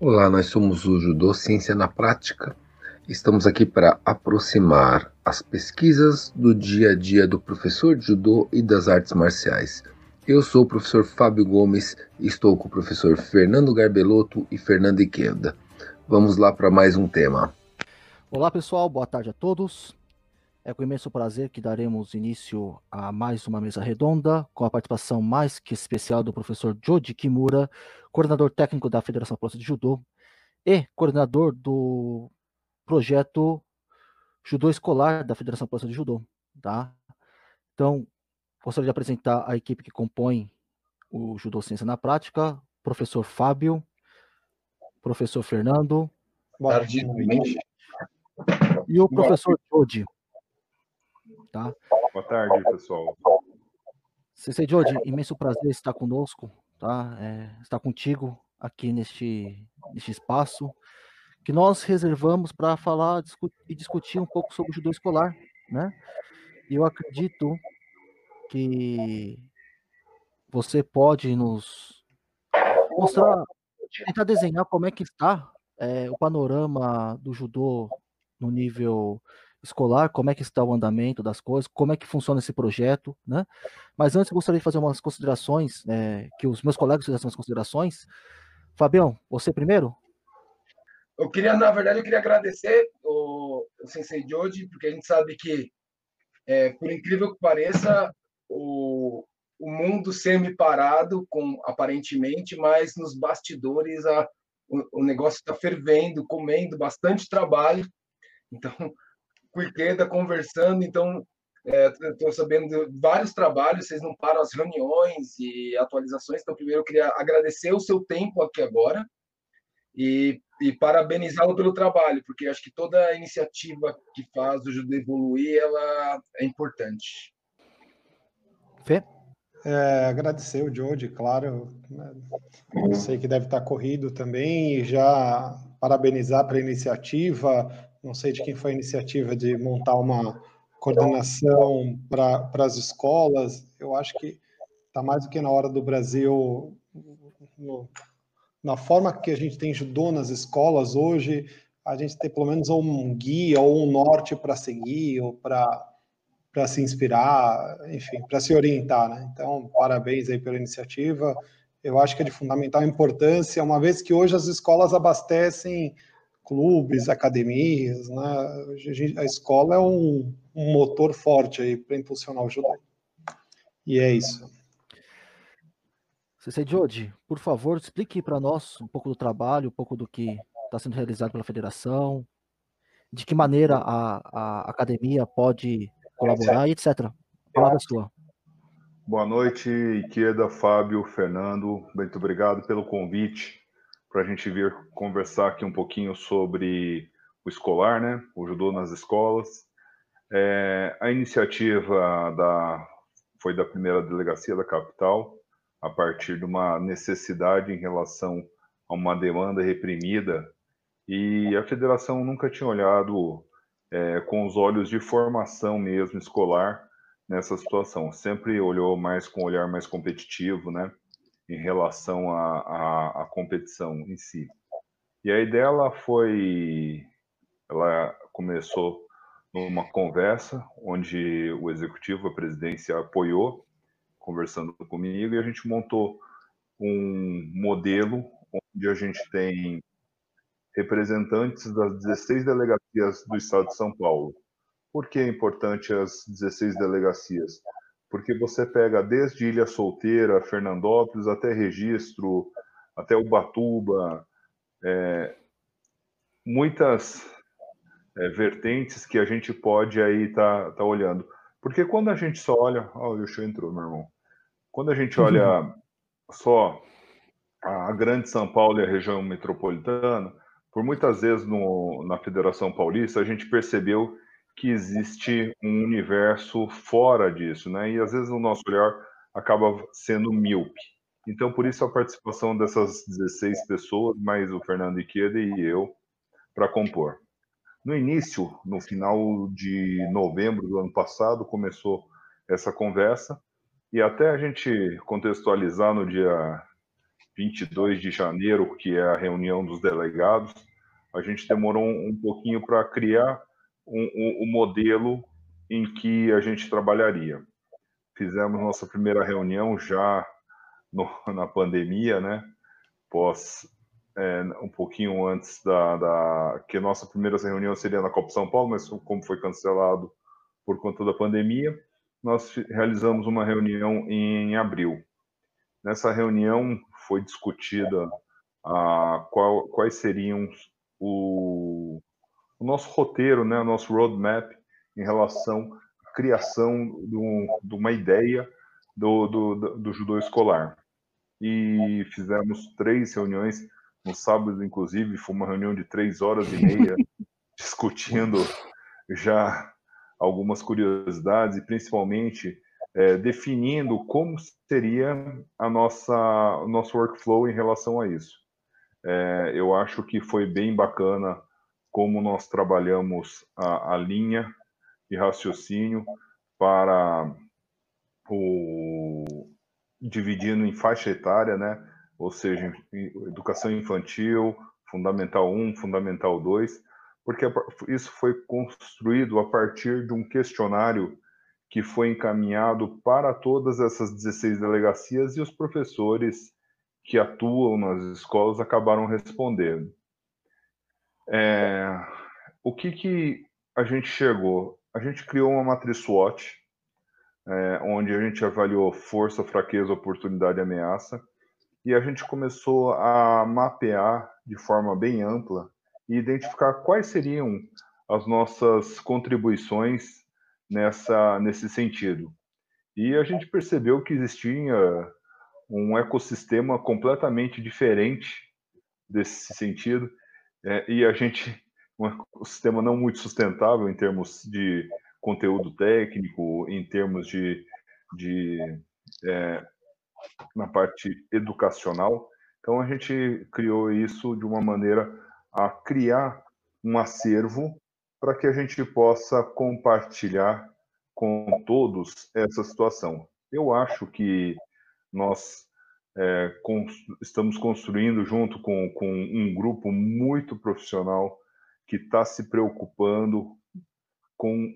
Olá, nós somos o Judô Ciência na Prática. Estamos aqui para aproximar as pesquisas do dia a dia do professor de judô e das artes marciais. Eu sou o professor Fábio Gomes e estou com o professor Fernando Garbelotto e Fernando Iqueda. Vamos lá para mais um tema. Olá pessoal, boa tarde a todos. É com imenso prazer que daremos início a mais uma mesa redonda, com a participação mais que especial do professor Joji Kimura, coordenador técnico da Federação Paulista de Judô e coordenador do projeto Judô Escolar da Federação Paulista de Judô. Tá? Então, gostaria de apresentar a equipe que compõe o Judô Ciência na Prática, professor Fábio, professor Fernando, Boa tarde, e o professor Joji. Tá? Boa tarde, pessoal. Sensei Jodi, imenso prazer estar conosco, tá? É, estar contigo aqui neste, neste espaço que nós reservamos para falar e discutir um pouco sobre o judô escolar, né? E eu acredito que você pode nos mostrar, tentar desenhar como é que está é, o panorama do judô no nível escolar, como é que está o andamento das coisas, como é que funciona esse projeto, né? Mas antes gostaria de fazer umas considerações, é, que os meus colegas fizessem umas considerações. Fabião, você primeiro? Eu queria, na verdade, eu queria agradecer o, o Sensei Joji, porque a gente sabe que, é, por incrível que pareça, o, o mundo semi-parado, com, aparentemente, mas nos bastidores a, o, o negócio está fervendo, comendo bastante trabalho. Então, com Ikeda conversando, então estou é, sabendo de vários trabalhos, vocês não param as reuniões e atualizações, então primeiro eu queria agradecer o seu tempo aqui agora e, e parabenizá-lo pelo trabalho, porque acho que toda iniciativa que faz o judô evoluir, ela é importante. Fê? É, agradecer o Jody, claro, né, sei que deve estar corrido também, e já parabenizar pela iniciativa, não sei de quem foi a iniciativa de montar uma coordenação para as escolas. Eu acho que está mais do que na hora do Brasil, no, na forma que a gente tem judô nas escolas hoje, a gente tem pelo menos um guia ou um norte para seguir ou para se inspirar, enfim, para se orientar, né? Então, parabéns aí pela iniciativa. Eu acho que é de fundamental importância, uma vez que hoje as escolas abastecem clubes, academias, né? A escola é um, um motor forte aí para impulsionar o judô. E é isso. Cc Jodi, por favor, explique para nós um pouco do trabalho, um pouco do que está sendo realizado pela federação, de que maneira a, a academia pode colaborar e etc. A palavra é sua. Boa noite, Ikeda, Fábio, Fernando. Muito obrigado pelo convite para a gente vir conversar aqui um pouquinho sobre o escolar, né? O judô nas escolas. É, a iniciativa da, foi da primeira delegacia da capital, a partir de uma necessidade em relação a uma demanda reprimida, e a federação nunca tinha olhado é, com os olhos de formação mesmo escolar nessa situação, sempre olhou mais com um olhar mais competitivo, né? Em relação à, à, à competição em si. E a ideia foi, ela começou numa conversa onde o executivo, a presidência apoiou, conversando comigo, e a gente montou um modelo onde a gente tem representantes das 16 delegacias do estado de São Paulo. Por que é importante as 16 delegacias? Porque você pega desde Ilha Solteira, Fernandópolis, até Registro, até Ubatuba, é, muitas é, vertentes que a gente pode aí estar tá, tá olhando. Porque quando a gente só olha. Ó, oh, o show entrou, meu irmão. Quando a gente olha uhum. só a grande São Paulo e a região metropolitana, por muitas vezes no, na Federação Paulista, a gente percebeu que existe um universo fora disso, né? E às vezes o nosso olhar acaba sendo míope. Então, por isso a participação dessas 16 pessoas, mais o Fernando Iqueda e eu, para compor. No início, no final de novembro do ano passado, começou essa conversa, e até a gente contextualizar no dia 22 de janeiro, que é a reunião dos delegados, a gente demorou um, pouquinho para criar o modelo em que a gente trabalharia. Fizemos nossa primeira reunião já no, na pandemia, né? Pós é, um pouquinho antes da, da que nossa primeira reunião seria na Copa São Paulo, mas como foi cancelado por conta da pandemia, nós realizamos uma reunião em abril. Nessa reunião foi discutida a, qual, quais seriam o, o, nosso roteiro, né, o nosso roadmap em relação à criação do, de uma ideia do, do, do judô escolar. E fizemos três reuniões, no sábado, inclusive, foi uma reunião de três horas e meia, discutindo já algumas curiosidades e principalmente é, definindo como seria a nossa, o nosso workflow em relação a isso. É, eu acho que foi bem bacana como nós trabalhamos a, a linha de raciocínio para o dividindo em faixa etária, né? Ou seja, educação infantil, fundamental 1, fundamental 2, porque isso foi construído a partir de um questionário que foi encaminhado para todas essas 16 delegacias e os professores que atuam nas escolas acabaram respondendo. É, o que, que a gente chegou? A gente criou uma matriz SWOT, é, onde a gente avaliou força, fraqueza, oportunidade e ameaça, e a gente começou a mapear de forma bem ampla e identificar quais seriam as nossas contribuições nessa nesse sentido. E a gente percebeu que existia um ecossistema completamente diferente desse sentido, é, e a gente um ecossistema não muito sustentável em termos de conteúdo técnico, em termos de, de é, na parte educacional. Então a gente criou isso de uma maneira a criar um acervo para que a gente possa compartilhar com todos essa situação. Eu acho que nós é, estamos construindo junto com, com um grupo muito profissional que está se preocupando com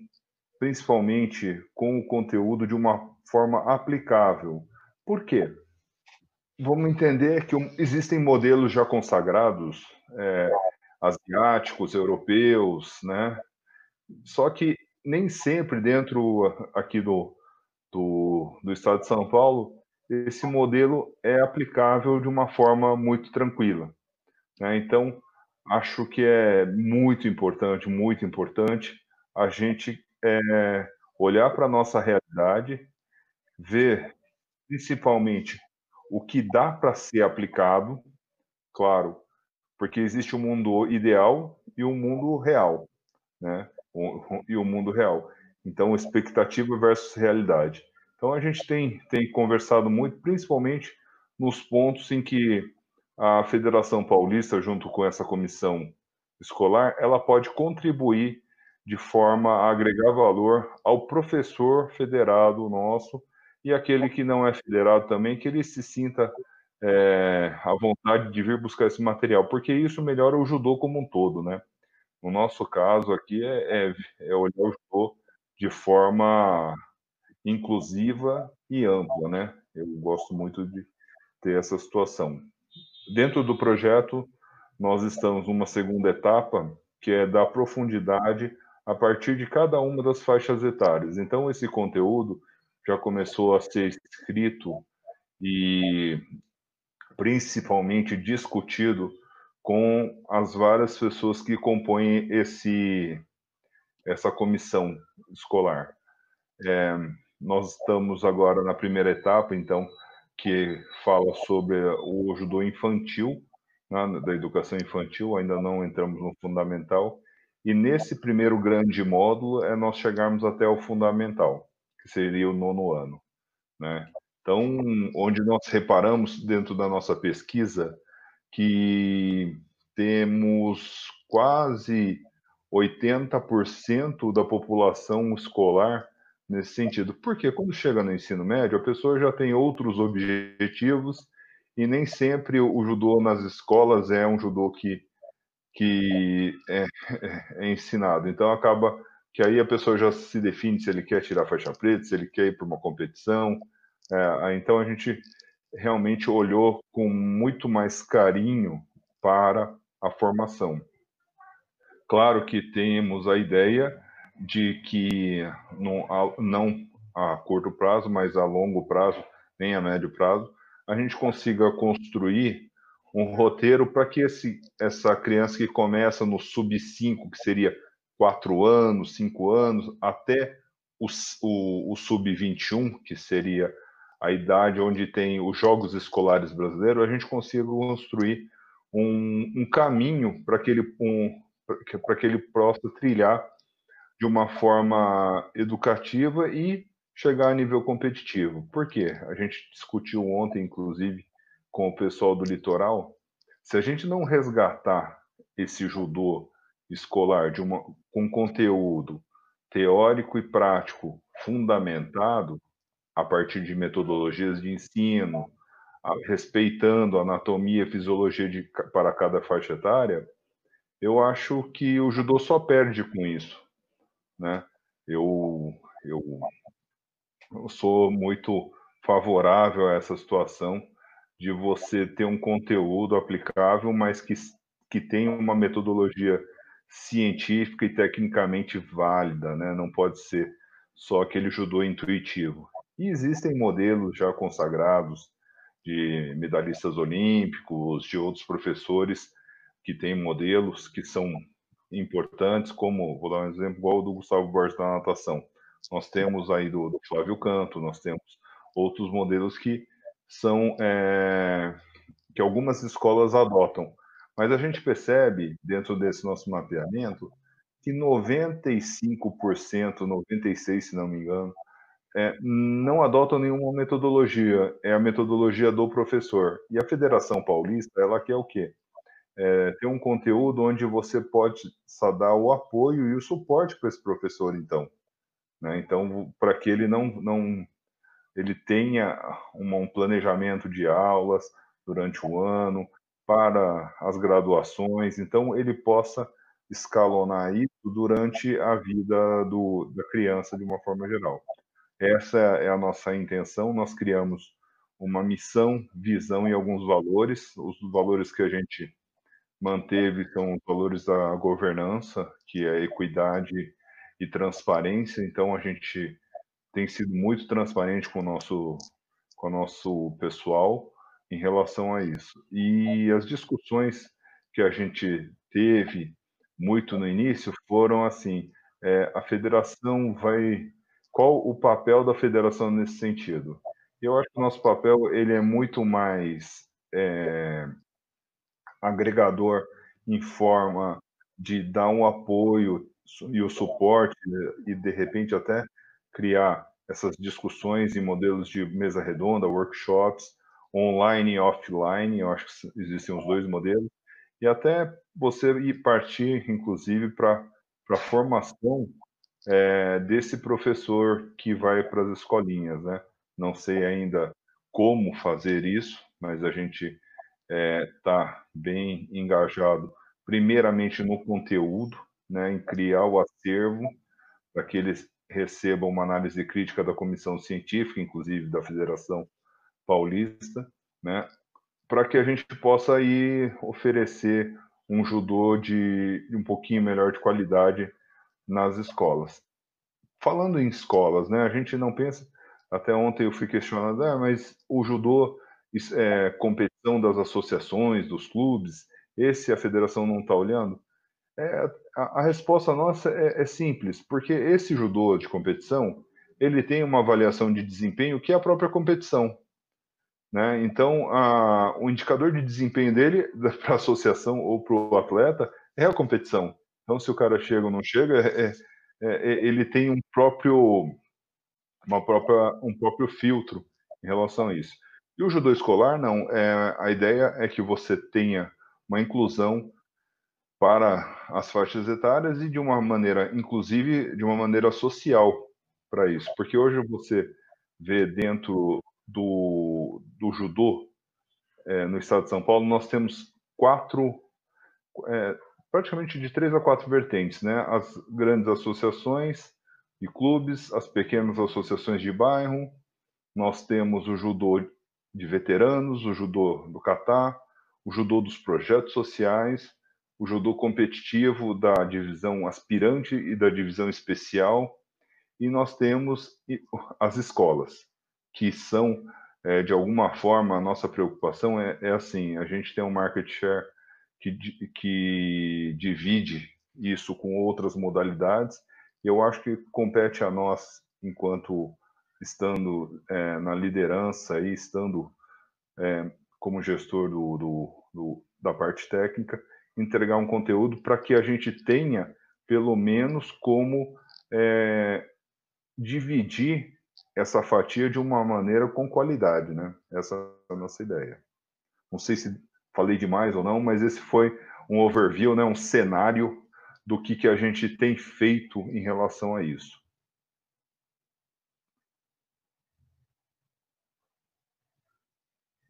principalmente com o conteúdo de uma forma aplicável. Por quê? Vamos entender que existem modelos já consagrados é, asiáticos, europeus, né? Só que nem sempre dentro aqui do, do, do estado de São Paulo esse modelo é aplicável de uma forma muito tranquila. Né? Então, acho que é muito importante, muito importante a gente é, olhar para a nossa realidade, ver principalmente o que dá para ser aplicado, claro, porque existe o um mundo ideal e o um mundo real, né? E o mundo real. Então, expectativa versus realidade. Então, a gente tem, tem conversado muito, principalmente nos pontos em que a Federação Paulista, junto com essa comissão escolar, ela pode contribuir de forma a agregar valor ao professor federado nosso e aquele que não é federado também, que ele se sinta é, a vontade de vir buscar esse material, porque isso melhora o judô como um todo, né? No nosso caso aqui é, é, é olhar o judô de forma inclusiva e ampla, né? Eu gosto muito de ter essa situação. Dentro do projeto, nós estamos numa segunda etapa, que é dar profundidade a partir de cada uma das faixas etárias. Então, esse conteúdo já começou a ser escrito e principalmente discutido com as várias pessoas que compõem esse essa comissão escolar. É, nós estamos agora na primeira etapa, então, que fala sobre o judô infantil, né, da educação infantil, ainda não entramos no fundamental, e nesse primeiro grande módulo é nós chegarmos até o fundamental, que seria o nono ano, né? Então, onde nós reparamos dentro da nossa pesquisa que temos quase 80% da população escolar nesse sentido. Porque quando chega no ensino médio, a pessoa já tem outros objetivos e nem sempre o judô nas escolas é um judô que, que é, é ensinado. Então acaba que aí a pessoa já se define se ele quer tirar faixa preta, se ele quer ir para uma competição. É, então a gente realmente olhou com muito mais carinho para a formação. Claro que temos a ideia de que não, não a curto prazo, mas a longo prazo, nem a médio prazo, a gente consiga construir um roteiro para que esse, essa criança que começa no sub-5, que seria 4 anos, 5 anos, até o, o, o sub-21, que seria a idade onde tem os Jogos Escolares Brasileiros, a gente consiga construir um, um caminho para que, ele, um, que ele possa trilhar de uma forma educativa e chegar a nível competitivo. Por quê? A gente discutiu ontem, inclusive, com o pessoal do litoral. Se a gente não resgatar esse judô escolar de uma, com conteúdo teórico e prático fundamentado, a partir de metodologias de ensino, a, respeitando a anatomia e fisiologia de, para cada faixa etária, eu acho que o judô só perde com isso. Né? Eu, eu eu sou muito favorável a essa situação de você ter um conteúdo aplicável, mas que, que tem uma metodologia científica e tecnicamente válida, né? Não pode ser só aquele judô intuitivo. E existem modelos já consagrados de medalhistas olímpicos, de outros professores que têm modelos que são importantes, como, vou dar um exemplo igual do Gustavo Borges da natação. Nós temos aí do, do Flávio Canto, nós temos outros modelos que são é, que algumas escolas adotam. Mas a gente percebe, dentro desse nosso mapeamento, que 95%, 96%, se não me engano, é, não adotam nenhuma metodologia, é a metodologia do professor. E a Federação Paulista, ela quer o quê? É, ter um conteúdo onde você pode dar o apoio e o suporte para esse professor, então. Né? Então, para que ele não, não ele tenha um planejamento de aulas durante o ano, para as graduações, então ele possa escalonar isso durante a vida do, da criança de uma forma geral. Essa é a nossa intenção. Nós criamos uma missão, visão e alguns valores. Os valores que a gente manteve são os valores da governança, que é equidade e transparência. Então a gente tem sido muito transparente com o nosso com o nosso pessoal em relação a isso. E as discussões que a gente teve muito no início foram assim: é, a federação vai. Qual o papel da federação nesse sentido? Eu acho que o nosso papel ele é muito mais é, agregador em forma de dar um apoio e o suporte né, e de repente até criar essas discussões em modelos de mesa redonda, workshops, online e offline, eu acho que existem os dois modelos, e até você ir partir, inclusive, para a formação é, desse professor que vai para as escolinhas, né? Não sei ainda como fazer isso, mas a gente está é, tá bem engajado, primeiramente no conteúdo, né, em criar o acervo para que eles recebam uma análise crítica da comissão científica, inclusive da Federação Paulista, né, para que a gente possa aí oferecer um judô de, um pouquinho melhor de qualidade nas escolas. Falando em escolas, né, a gente não pensa. Até ontem eu fui questionado, ah, mas o judô é competição das associações, dos clubes, esse a federação não está olhando? É, a, a, resposta nossa é, é, simples, porque esse judô de competição ele tem uma avaliação de desempenho que é a própria competição. Né? Então, a, o indicador de desempenho dele para a associação ou para o atleta é a competição. Então, se o cara chega ou não chega, é, é, é, ele tem um próprio, uma própria, um próprio filtro em relação a isso. E o judô escolar, não. É, a ideia é que você tenha uma inclusão para as faixas etárias e de uma maneira, inclusive, de uma maneira social para isso. Porque hoje você vê dentro do, do judô é, no estado de São Paulo, nós temos quatro, é, praticamente de três a quatro vertentes, né? As grandes associações e clubes, as pequenas associações de bairro, nós temos o judô de veteranos, o judô do Catar, o judô dos projetos sociais, o judô competitivo da divisão aspirante e da divisão especial, e nós temos as escolas, que são, é, de alguma forma, a nossa preocupação é, é, assim, a gente tem um market share que, que divide isso com outras modalidades, e eu acho que compete a nós, enquanto estando é, na liderança e estando é, como gestor do, do, do, da parte técnica, entregar um conteúdo para que a gente tenha, pelo menos, como é, dividir essa fatia de uma maneira com qualidade, né? Essa é a nossa ideia. Não sei se falei demais ou não, mas esse foi um overview, né? um cenário do que, que a gente tem feito em relação a isso.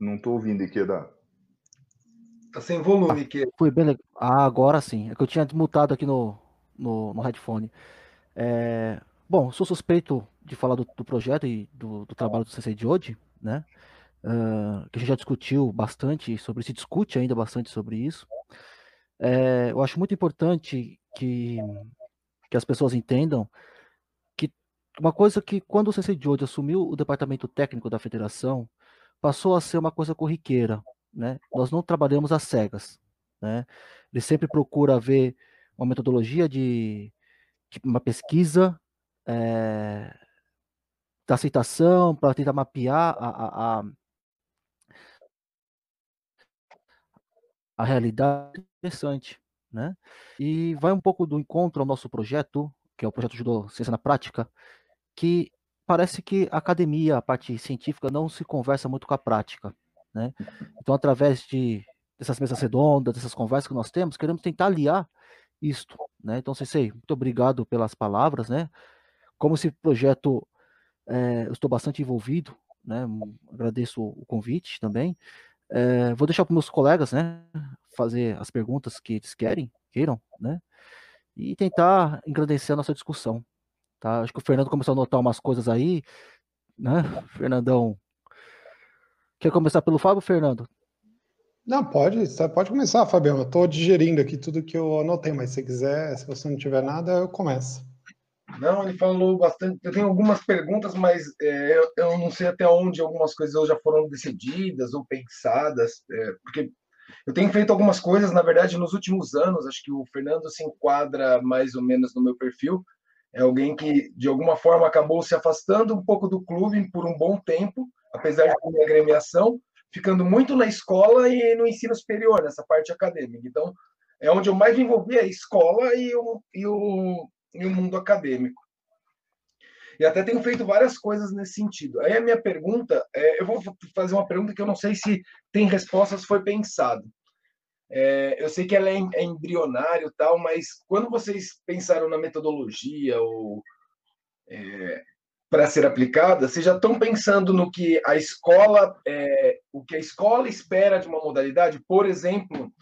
Não estou ouvindo, Ikeda. Tá sem volume, Ikeda. Foi bem legal. Ah, agora sim. É que eu tinha mutado aqui no, no, no headphone. É... Bom, sou suspeito de falar do, do projeto e do, do, trabalho do CC de hoje, né? Uh, que a gente já discutiu bastante sobre, se discute ainda bastante sobre isso. É, eu acho muito importante que, que as pessoas entendam que uma coisa que quando o CC de hoje assumiu o departamento técnico da federação, passou a ser uma coisa corriqueira, né? Nós não trabalhamos às cegas, né? Ele sempre procura ver uma metodologia de, de uma pesquisa é, da aceitação para tentar mapear a, a, a, a realidade interessante, né? E vai um pouco do encontro ao nosso projeto, que é o projeto Judô Ciência na Prática, que parece que a academia, a parte científica, não se conversa muito com a prática. Né? Então, através de, dessas mesas redondas, dessas conversas que nós temos, queremos tentar aliar isto. Né? Então, Sensei, muito obrigado pelas palavras. Né? Como esse projeto, é, eu estou bastante envolvido, né? agradeço o convite também. É, vou deixar para meus colegas né, fazer as perguntas que eles querem, queiram, né? e tentar engrandecer a nossa discussão. Tá? Acho que o Fernando começou a notar umas coisas aí, né? Fernandão. Quer começar pelo Fábio, Fernando? Não, pode, pode começar, Fabião. Eu estou digerindo aqui tudo que eu anotei, mas se quiser, se você não tiver nada, eu começo. Não, ele falou bastante. Eu tenho algumas perguntas, mas é, eu, eu, não sei até onde algumas coisas já foram decididas ou pensadas, é, porque eu tenho feito algumas coisas, na verdade, nos últimos anos. Acho que o Fernando se enquadra mais ou menos no meu perfil é alguém que, de alguma forma, acabou se afastando um pouco do clube por um bom tempo, apesar de ter agremiação, ficando muito na escola e no ensino superior, nessa parte acadêmica. Então, é onde eu mais me envolvi, a escola e o, e o, e o mundo acadêmico. E até tenho feito várias coisas nesse sentido. Aí a minha pergunta, é, eu vou fazer uma pergunta que eu não sei se tem respostas, foi pensado. É, eu sei que ela é, é embrionário tal, mas quando vocês pensaram na metodologia ou é, para ser aplicada, vocês já estão pensando no que a escola, é, o que a escola espera de uma modalidade, por exemplo,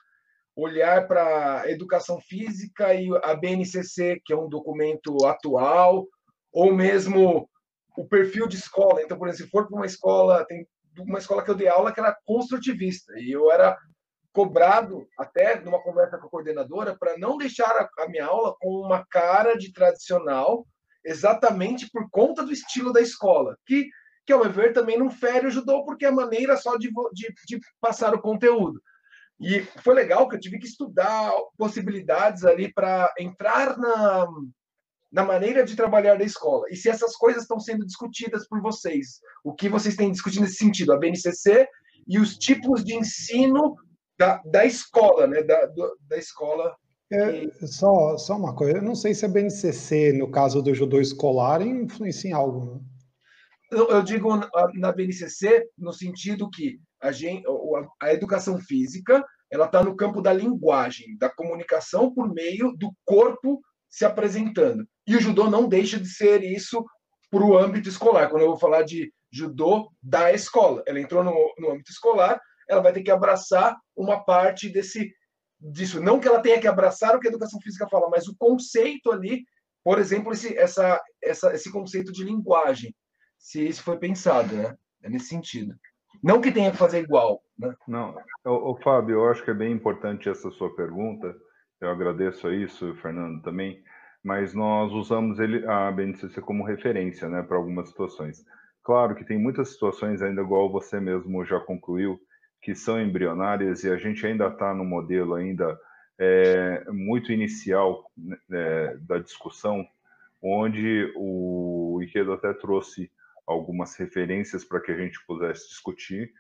olhar para a educação física e a BNCC, que é um documento atual, ou mesmo o perfil de escola. Então, por exemplo, se for para uma escola, tem uma escola que eu dei aula que era construtivista, e eu era cobrado até numa conversa com a coordenadora para não deixar a, a, minha aula com uma cara de tradicional, exatamente por conta do estilo da escola, que, que ao meu ver também não fere o judô porque é maneira só de, de, de passar o conteúdo. E foi legal que eu tive que estudar possibilidades ali para entrar na, na maneira de trabalhar da escola. E se essas coisas estão sendo discutidas por vocês, o que vocês têm discutido nesse sentido, a BNCC e os tipos de ensino da, da escola, né? Da, do, da escola. É, só, só uma coisa, eu não sei se a BNCC, no caso do judô escolar, influencia em algo. Né? Eu, eu digo na BNCC no sentido que a, gente, a educação física ela está no campo da linguagem, da comunicação por meio do corpo se apresentando. E o judô não deixa de ser isso para o âmbito escolar. Quando eu vou falar de judô da escola, ela entrou no, no âmbito escolar ela vai ter que abraçar uma parte desse disso. Não que ela tenha que abraçar o que a educação física fala, mas o conceito ali, por exemplo, esse, essa, essa, esse conceito de linguagem, se isso foi pensado, né? É nesse sentido. Não que tenha que fazer igual, né? Não, o, Fábio, eu acho que é bem importante essa sua pergunta. Eu agradeço a isso, Fernando também. Mas nós usamos ele, a BNCC como referência, né, para algumas situações. Claro que tem muitas situações ainda igual você mesmo já concluiu, que são embrionárias e a gente ainda está no modelo ainda é, muito inicial né, é, da discussão, onde o Ikeda até trouxe algumas referências para que a gente pudesse discutir.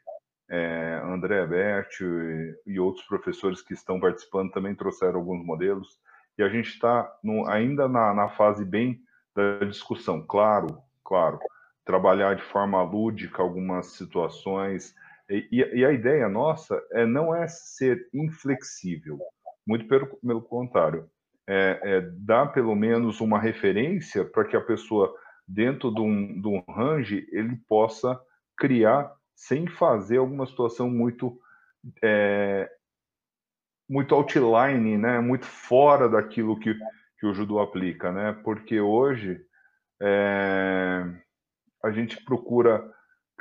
É, André Berti e, e, outros professores que estão participando também trouxeram alguns modelos, e a gente está ainda na, na fase bem da discussão. Claro, claro, trabalhar de forma lúdica algumas situações, e, e, a ideia nossa é não é ser inflexível, muito pelo, pelo contrário, é, é, dar pelo menos uma referência para que a pessoa, dentro de um, de um range, ele possa criar sem fazer alguma situação muito é, muito outline, né? muito fora daquilo que, que o judô aplica, né? porque hoje é, a gente procura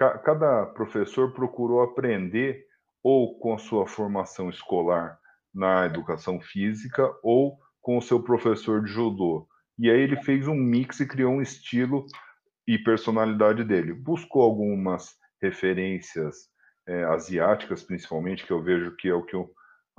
cada professor procurou aprender ou com a sua formação escolar na educação física ou com o seu professor de judô. E aí ele fez um mix e criou um estilo e personalidade dele. Buscou algumas referências é, asiáticas, principalmente, que eu vejo que é o que o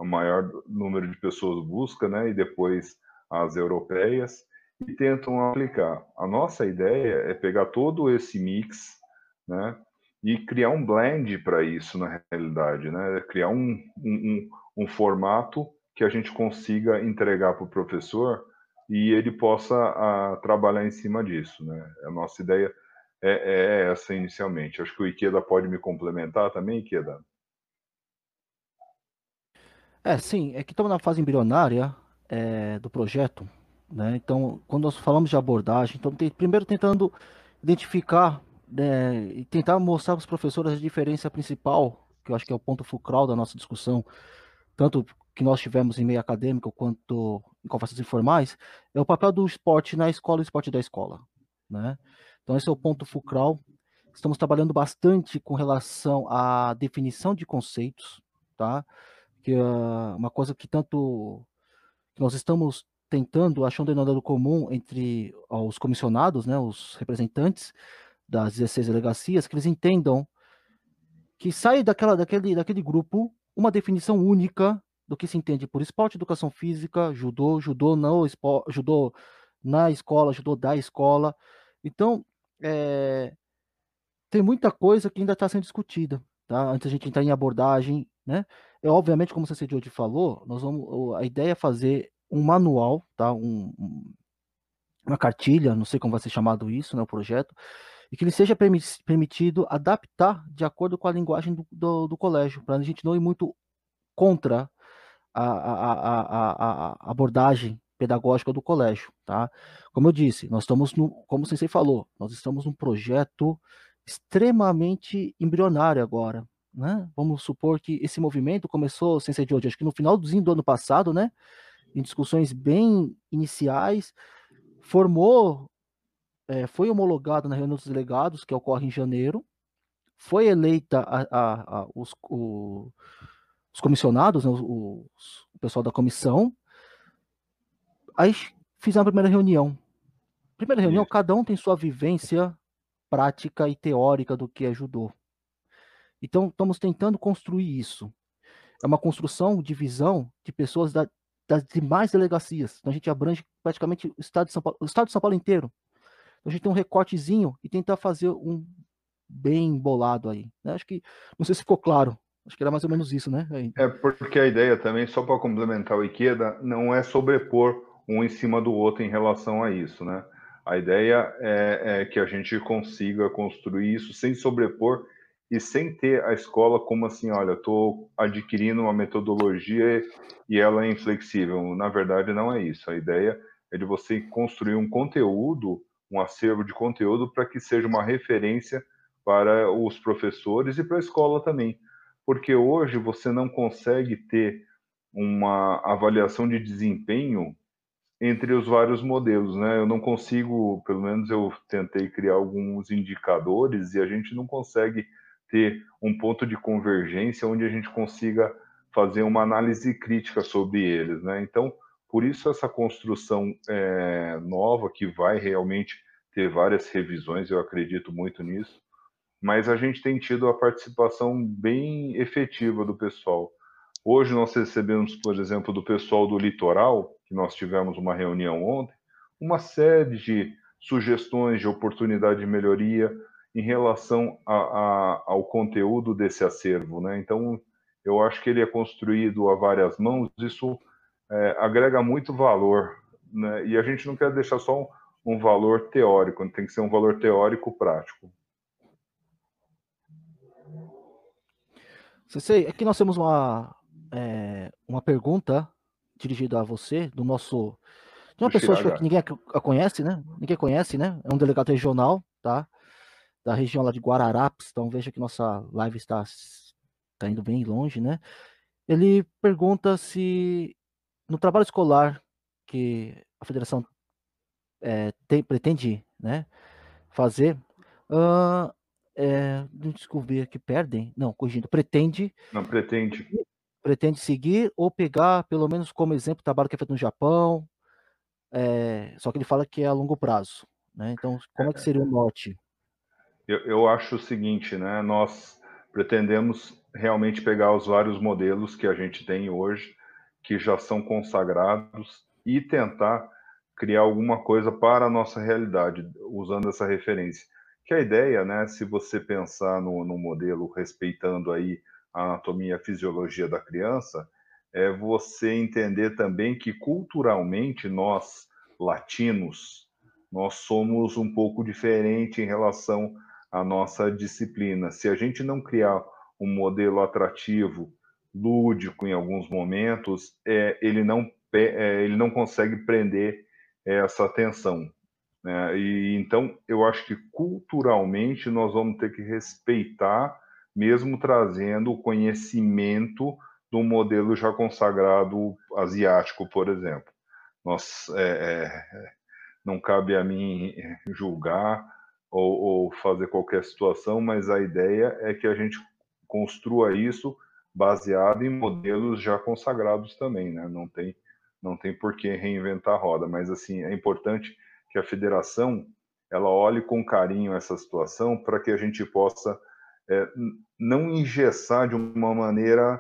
maior número de pessoas busca, né? E depois as europeias e tentam aplicar. A nossa ideia é pegar todo esse mix, né? E criar um blend para isso na realidade, né? Criar um, um, um, formato que a gente consiga entregar para o professor e ele possa a, trabalhar em cima disso, né? A nossa ideia é, é, essa inicialmente. Acho que o Ikeda pode me complementar também, Ikeda. É, sim, é que estamos na fase embrionária é, do projeto, né? Então, quando nós falamos de abordagem, então, primeiro tentando identificar né, e tentar mostrar para os professores a diferença principal, que eu acho que é o ponto fulcral da nossa discussão, tanto que nós tivemos em meio acadêmico quanto em conversas informais, é o papel do esporte na escola e o esporte da escola. Né? Então, esse é o ponto fulcral. Estamos trabalhando bastante com relação à definição de conceitos, tá? que é uma coisa que tanto que nós estamos tentando achar um denominador comum entre os comissionados, né, os representantes, das 16 delegacias, que eles entendam que sai daquela, daquele, daquele grupo uma definição única do que se entende por esporte, educação física, judô, judô não, esporte, judô na escola, judô da escola. Então, é, tem muita coisa que ainda está sendo discutida, tá? Antes a gente entrar em abordagem, né? É obviamente, como o CC hoje falou, nós vamos, a ideia é fazer um manual, tá? Um, uma cartilha, não sei como vai ser chamado isso, né? O projeto, e que ele seja permitido adaptar de acordo com a linguagem do, do, do colégio, para a gente não ir muito contra a, a, a, a, abordagem pedagógica do colégio, tá? Como eu disse, nós estamos no, como o Sensei falou, nós estamos num projeto extremamente embrionário agora, né? Vamos supor que esse movimento começou, Sensei de hoje, acho que no finalzinho do ano passado, né? Em discussões bem iniciais, formou é, foi homologado na reunião dos delegados, que ocorre em janeiro, foi eleita a, a, a, os, o, os, comissionados, né, os, o pessoal da comissão, aí fizeram a primeira reunião. Primeira reunião, cada um tem sua vivência prática e teórica do que judô. Então, estamos tentando construir isso. É uma construção de visão de pessoas da, das demais delegacias. Então, a gente abrange praticamente o estado de São Paulo, o estado de São Paulo inteiro a gente tem um recortezinho e tentar fazer um bem bolado aí. Né? Acho que, não sei se ficou claro, acho que era mais ou menos isso, né? É porque a ideia também, só para complementar o Ikeda, não é sobrepor um em cima do outro em relação a isso, né? A ideia é, é que a gente consiga construir isso sem sobrepor e sem ter a escola como assim, olha, estou adquirindo uma metodologia e ela é inflexível. Na verdade, não é isso. A ideia é de você construir um conteúdo um acervo de conteúdo para que seja uma referência para os professores e para a escola também. porque hoje você não consegue ter uma avaliação de desempenho entre os vários modelos, né? Eu não consigo, pelo menos eu tentei criar alguns indicadores e a gente não consegue ter um ponto de convergência onde a gente consiga fazer uma análise crítica sobre eles, né? Então, por isso essa construção é, nova que vai realmente ter várias revisões, eu acredito muito nisso, mas a gente tem tido a participação bem efetiva do pessoal. Hoje nós recebemos, por exemplo, do pessoal do litoral, que nós tivemos uma reunião ontem, uma série de sugestões de oportunidade de melhoria em relação a, a, ao conteúdo desse acervo. Né? Então, eu acho que ele é construído a várias mãos, isso é, agrega muito valor. Né? E a gente não quer deixar só um, um valor teórico, tem que ser um valor teórico prático. Sei, aqui nós temos uma, é, uma pergunta dirigida a você, do nosso. De uma pessoa que ninguém a conhece, né? Ninguém conhece, né? É um delegado regional, tá? Da região lá de Guararapes. Então veja que nossa live está, está indo bem longe, né? Ele pergunta se no trabalho escolar que a federação é, tem, pretende né, fazer, uh, é, descobrir que perdem, não, corrigindo, pretende. Não, pretende. Pretende seguir ou pegar, pelo menos como exemplo, o trabalho que é feito no Japão, é, só que ele fala que é a longo prazo. Né? Então, como é que seria o norte? Eu, eu acho o seguinte, né? Nós pretendemos realmente pegar os vários modelos que a gente tem hoje, que já são consagrados, e tentar criar alguma coisa para a nossa realidade, usando essa referência. Que a ideia, né, se você pensar no, no modelo respeitando aí a anatomia e a fisiologia da criança, é você entender também que culturalmente nós, latinos, nós somos um pouco diferente em relação à nossa disciplina. Se a gente não criar um modelo atrativo, lúdico em alguns momentos, é, ele, não, é, ele não consegue prender essa atenção. Né? E então eu acho que culturalmente nós vamos ter que respeitar, mesmo trazendo o conhecimento do modelo já consagrado asiático, por exemplo. Nós é, é, não cabe a mim julgar ou, ou fazer qualquer situação, mas a ideia é que a gente construa isso baseado em modelos já consagrados também, né? Não tem não tem por que reinventar a roda, mas assim, é importante que a federação ela olhe com carinho essa situação para que a gente possa é, não engessar de uma maneira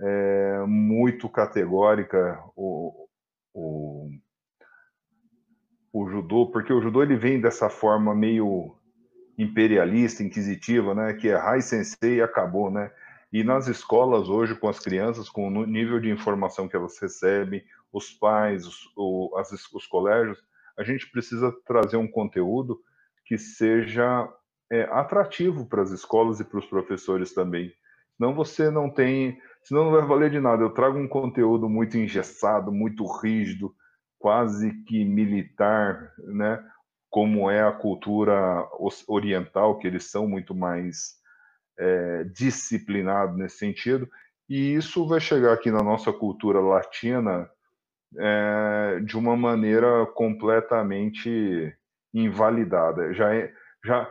é, muito categórica o, o, o judô, porque o judô ele vem dessa forma meio imperialista, inquisitiva, né, que é Rai Sensei e acabou, né? E nas escolas hoje, com as crianças, com o nível de informação que elas recebem, os pais, os, o, as, os colégios, a gente precisa trazer um conteúdo que seja é, atrativo para as escolas e para os professores também. Senão você não tem, senão não vai valer de nada. Eu trago um conteúdo muito engessado, muito rígido, quase que militar, né? Como é a cultura oriental, que eles são muito mais é, disciplinados nesse sentido. E isso vai chegar aqui na nossa cultura latina é, de uma maneira completamente invalidada. Já, é, já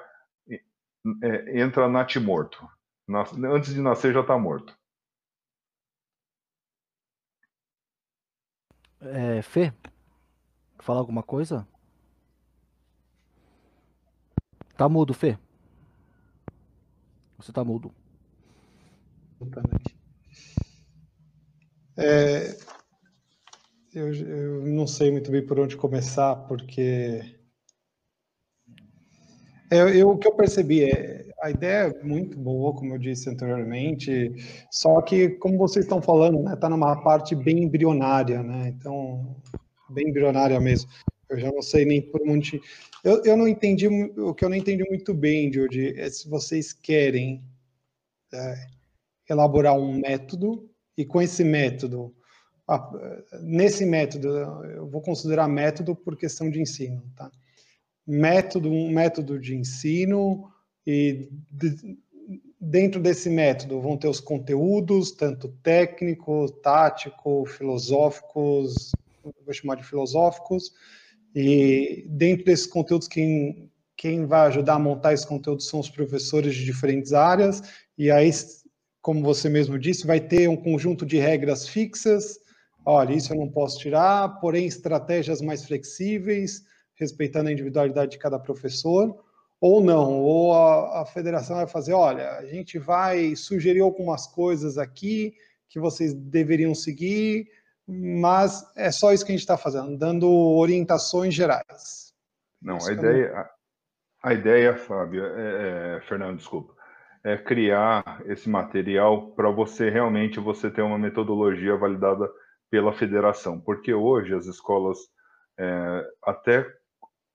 é, entra natimorto. Nas, antes de nascer já está morto. É, Fê, falar alguma coisa? Tá mudo, Fê. Você tá mudo. É, eu, eu não sei muito bem por onde começar, porque eu, eu, o que eu percebi é a ideia é muito boa, como eu disse anteriormente, só que, como vocês estão falando, está né, tá numa parte bem embrionária, né? Então, bem embrionária mesmo. Eu já não sei nem por onde. Eu, eu não entendi, o que eu não entendi muito bem, Jordi, é se vocês querem é, elaborar um método, e com esse método nesse método, eu vou considerar método por questão de ensino, tá? Método, um método de ensino e de, dentro desse método vão ter os conteúdos, tanto técnico, tático, filosóficos, vou chamar de filosóficos, e dentro desses conteúdos, quem, quem vai ajudar a montar esses conteúdos são os professores de diferentes áreas, e aí, como você mesmo disse, vai ter um conjunto de regras fixas, olha, isso eu não posso tirar, porém estratégias mais flexíveis, respeitando a individualidade de cada professor, ou não, ou a, a, federação vai fazer, olha, a gente vai sugerir algumas coisas aqui que vocês deveriam seguir, mas é só isso que a gente está fazendo, dando orientações gerais. Não, a ideia, a, a, ideia, Fábio, é, é, Fernando, desculpa, é criar esse material para você realmente você ter uma metodologia validada pela federação, porque hoje as escolas é, até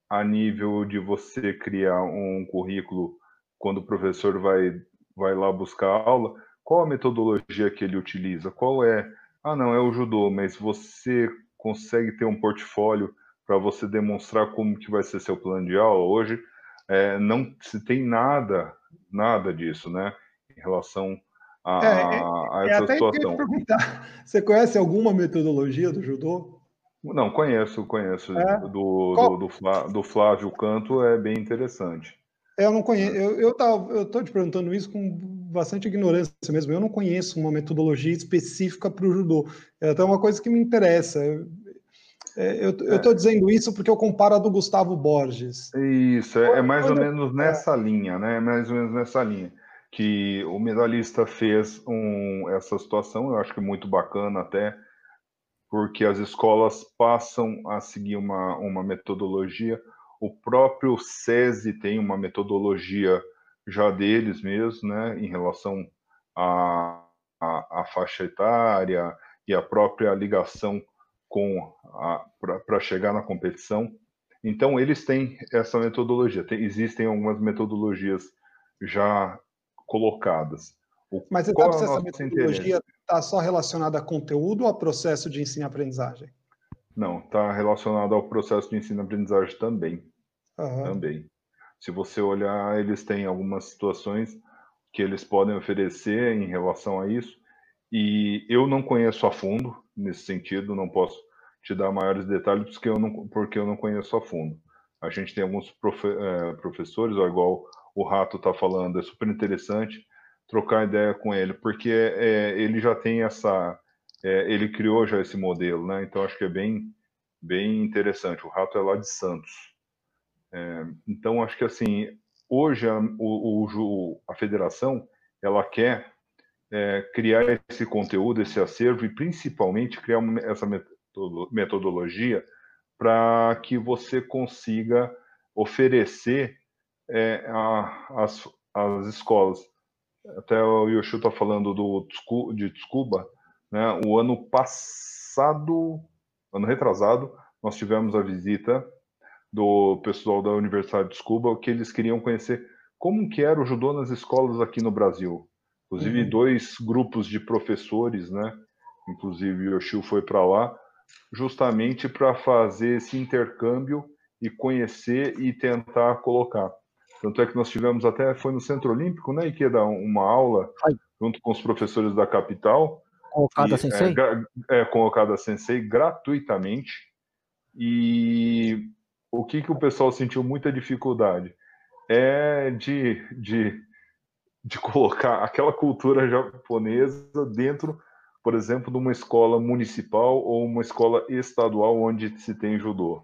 a nível de você criar um currículo quando o professor vai, vai lá buscar a aula, qual a metodologia que ele utiliza? Qual é? Ah, não, é o judô, mas você consegue ter um portfólio para você demonstrar como que vai ser seu plano de aula hoje? É, não se tem nada, nada disso, né? Em relação a, é, é, a essa é até situação. Perguntar, você conhece alguma metodologia do judô? Não, conheço, conheço. É? Do, do, do, Flá, do, Flávio Canto é bem interessante. Eu não conheço. Eu, eu, eu tô te perguntando isso com bastante ignorância mesmo. Eu não conheço uma metodologia específica para o judô. É até uma coisa que me interessa. Eu estou é. dizendo isso porque eu comparo a do Gustavo Borges. Isso, é, é mais ou menos nessa linha, né? É mais ou menos nessa linha. Que o medalhista fez um, essa situação, eu acho que muito bacana até porque as escolas passam a seguir uma, uma metodologia. O próprio SESI tem uma metodologia já deles mesmo, né, em relação à, à, à faixa etária e a própria ligação com para chegar na competição. Então, eles têm essa metodologia. Tem, existem algumas metodologias já colocadas. O, Mas você sabe é se essa metodologia está só relacionada a conteúdo ou a processo de ensino-aprendizagem? Não, está relacionado ao processo de ensino-aprendizagem também. Uhum. Também. Se você olhar, eles têm algumas situações que eles podem oferecer em relação a isso. E eu não conheço a fundo nesse sentido, não posso te dar maiores detalhes porque eu não, porque eu não conheço a fundo. A gente tem alguns profe, é, professores, igual o Rato está falando, é super interessante trocar ideia com ele, porque é, ele já tem essa, é, ele criou já esse modelo, né? Então acho que é bem, bem interessante. O Rato é lá de Santos. É, então acho que assim, hoje a, o, o, a federação ela quer é, criar esse conteúdo, esse acervo e principalmente criar uma, essa metodologia para que você consiga oferecer é, a, as, as escolas até o Yoshu está falando do, de Tsukuba, né? O ano passado, ano retrasado, nós tivemos a visita do pessoal da Universidade de Tsukuba, que eles queriam conhecer como que era o judô nas escolas aqui no Brasil. Inclusive, uhum. dois grupos de professores, né? Inclusive, o Yoshio foi para lá, justamente para fazer esse intercâmbio e conhecer e tentar colocar. Tanto é que nós tivemos até, foi no Centro Olímpico, né, dar uma aula Ai. junto com os professores da capital. Com Kada Sensei? É, é, com Sensei, gratuitamente. E o que, que o pessoal sentiu muita dificuldade? É de, de, de colocar aquela cultura japonesa dentro, por exemplo, de uma escola municipal ou uma escola estadual onde se tem judô.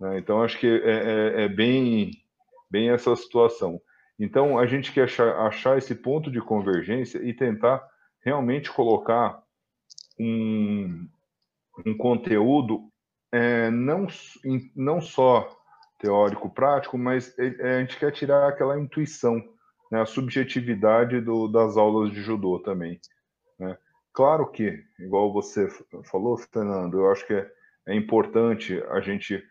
Né? Então, acho que é, é, é bem bem essa situação. Então, a gente quer achar, achar esse ponto de convergência e tentar realmente colocar um, um conteúdo é, não, não só teórico prático, mas é, a gente quer tirar aquela intuição, né, a subjetividade do, das aulas de judô também. Né? Claro que, igual você falou, Fernando, eu acho que é, é importante a gente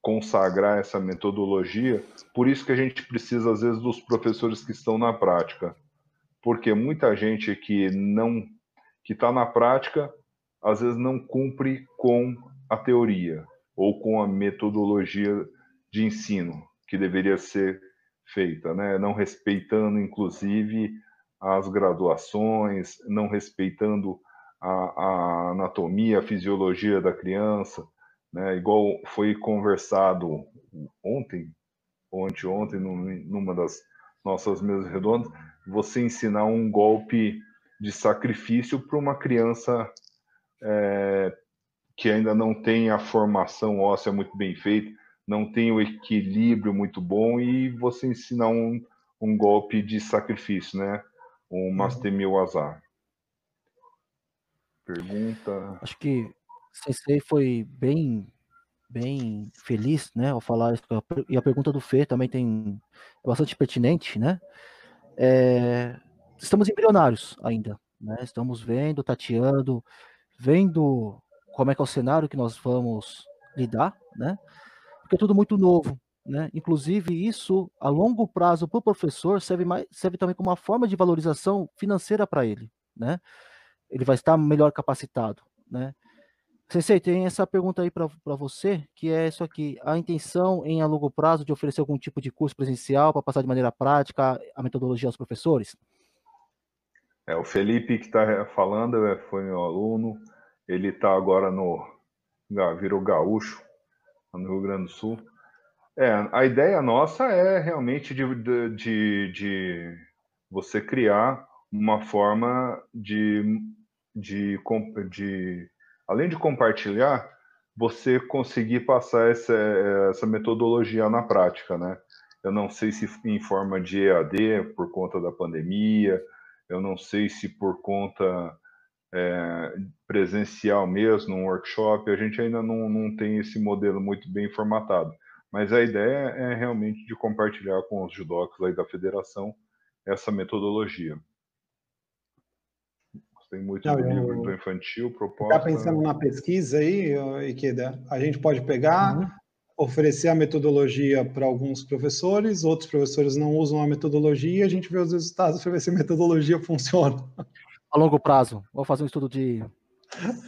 consagrar essa metodologia, por isso que a gente precisa, às vezes, dos professores que estão na prática. Porque muita gente que não que está na prática, às vezes não cumpre com a teoria ou com a metodologia de ensino que deveria ser feita, né? não respeitando, inclusive, as graduações, não respeitando a, a anatomia, a fisiologia da criança, né? igual foi conversado ontem, ou anteontem, numa das nossas mesas redondas, você ensinar um golpe de sacrifício para uma criança é, que ainda não tem a formação óssea muito bem feita, não tem o equilíbrio muito bom, e você ensinar um, um golpe de sacrifício, né? Um Mastemil uhum. Azar. Pergunta. Acho que Sensei foi bem bem feliz, né, ao falar isso. E a pergunta do Fê também tem é bastante pertinente, né? É, estamos embrionários ainda, né? Estamos vendo, tateando, vendo como é que é o cenário que nós vamos lidar, né? Porque é tudo muito novo, né? Inclusive isso a longo prazo para o professor serve mais, serve também como uma forma de valorização financeira para ele, né? Ele vai estar melhor capacitado, né? Sensei, tem essa pergunta aí para você, que é isso aqui. A intenção em a longo prazo de oferecer algum tipo de curso presencial para passar de maneira prática a metodologia aos professores? É, o Felipe que está falando é, foi meu aluno, ele está agora no. virou gaúcho, no Rio Grande do Sul. É, a ideia nossa é realmente de, de, de, você criar uma forma de, de, de além de compartilhar, você conseguir passar essa, essa metodologia na prática, né? Eu não sei se em forma de EAD, por conta da pandemia, eu não sei se por conta é, presencial mesmo, num workshop, a gente ainda não, não tem esse modelo muito bem formatado. Mas a ideia é realmente de compartilhar com os judocas aí da federação essa metodologia. Tem muito não, livro do infantil, proposta. Está pensando na pesquisa aí, Ikeda? A gente pode pegar, uhum. oferecer a metodologia para alguns professores, outros professores não usam a metodologia, a gente vê os resultados para ver se a metodologia funciona. A longo prazo, vou fazer um estudo de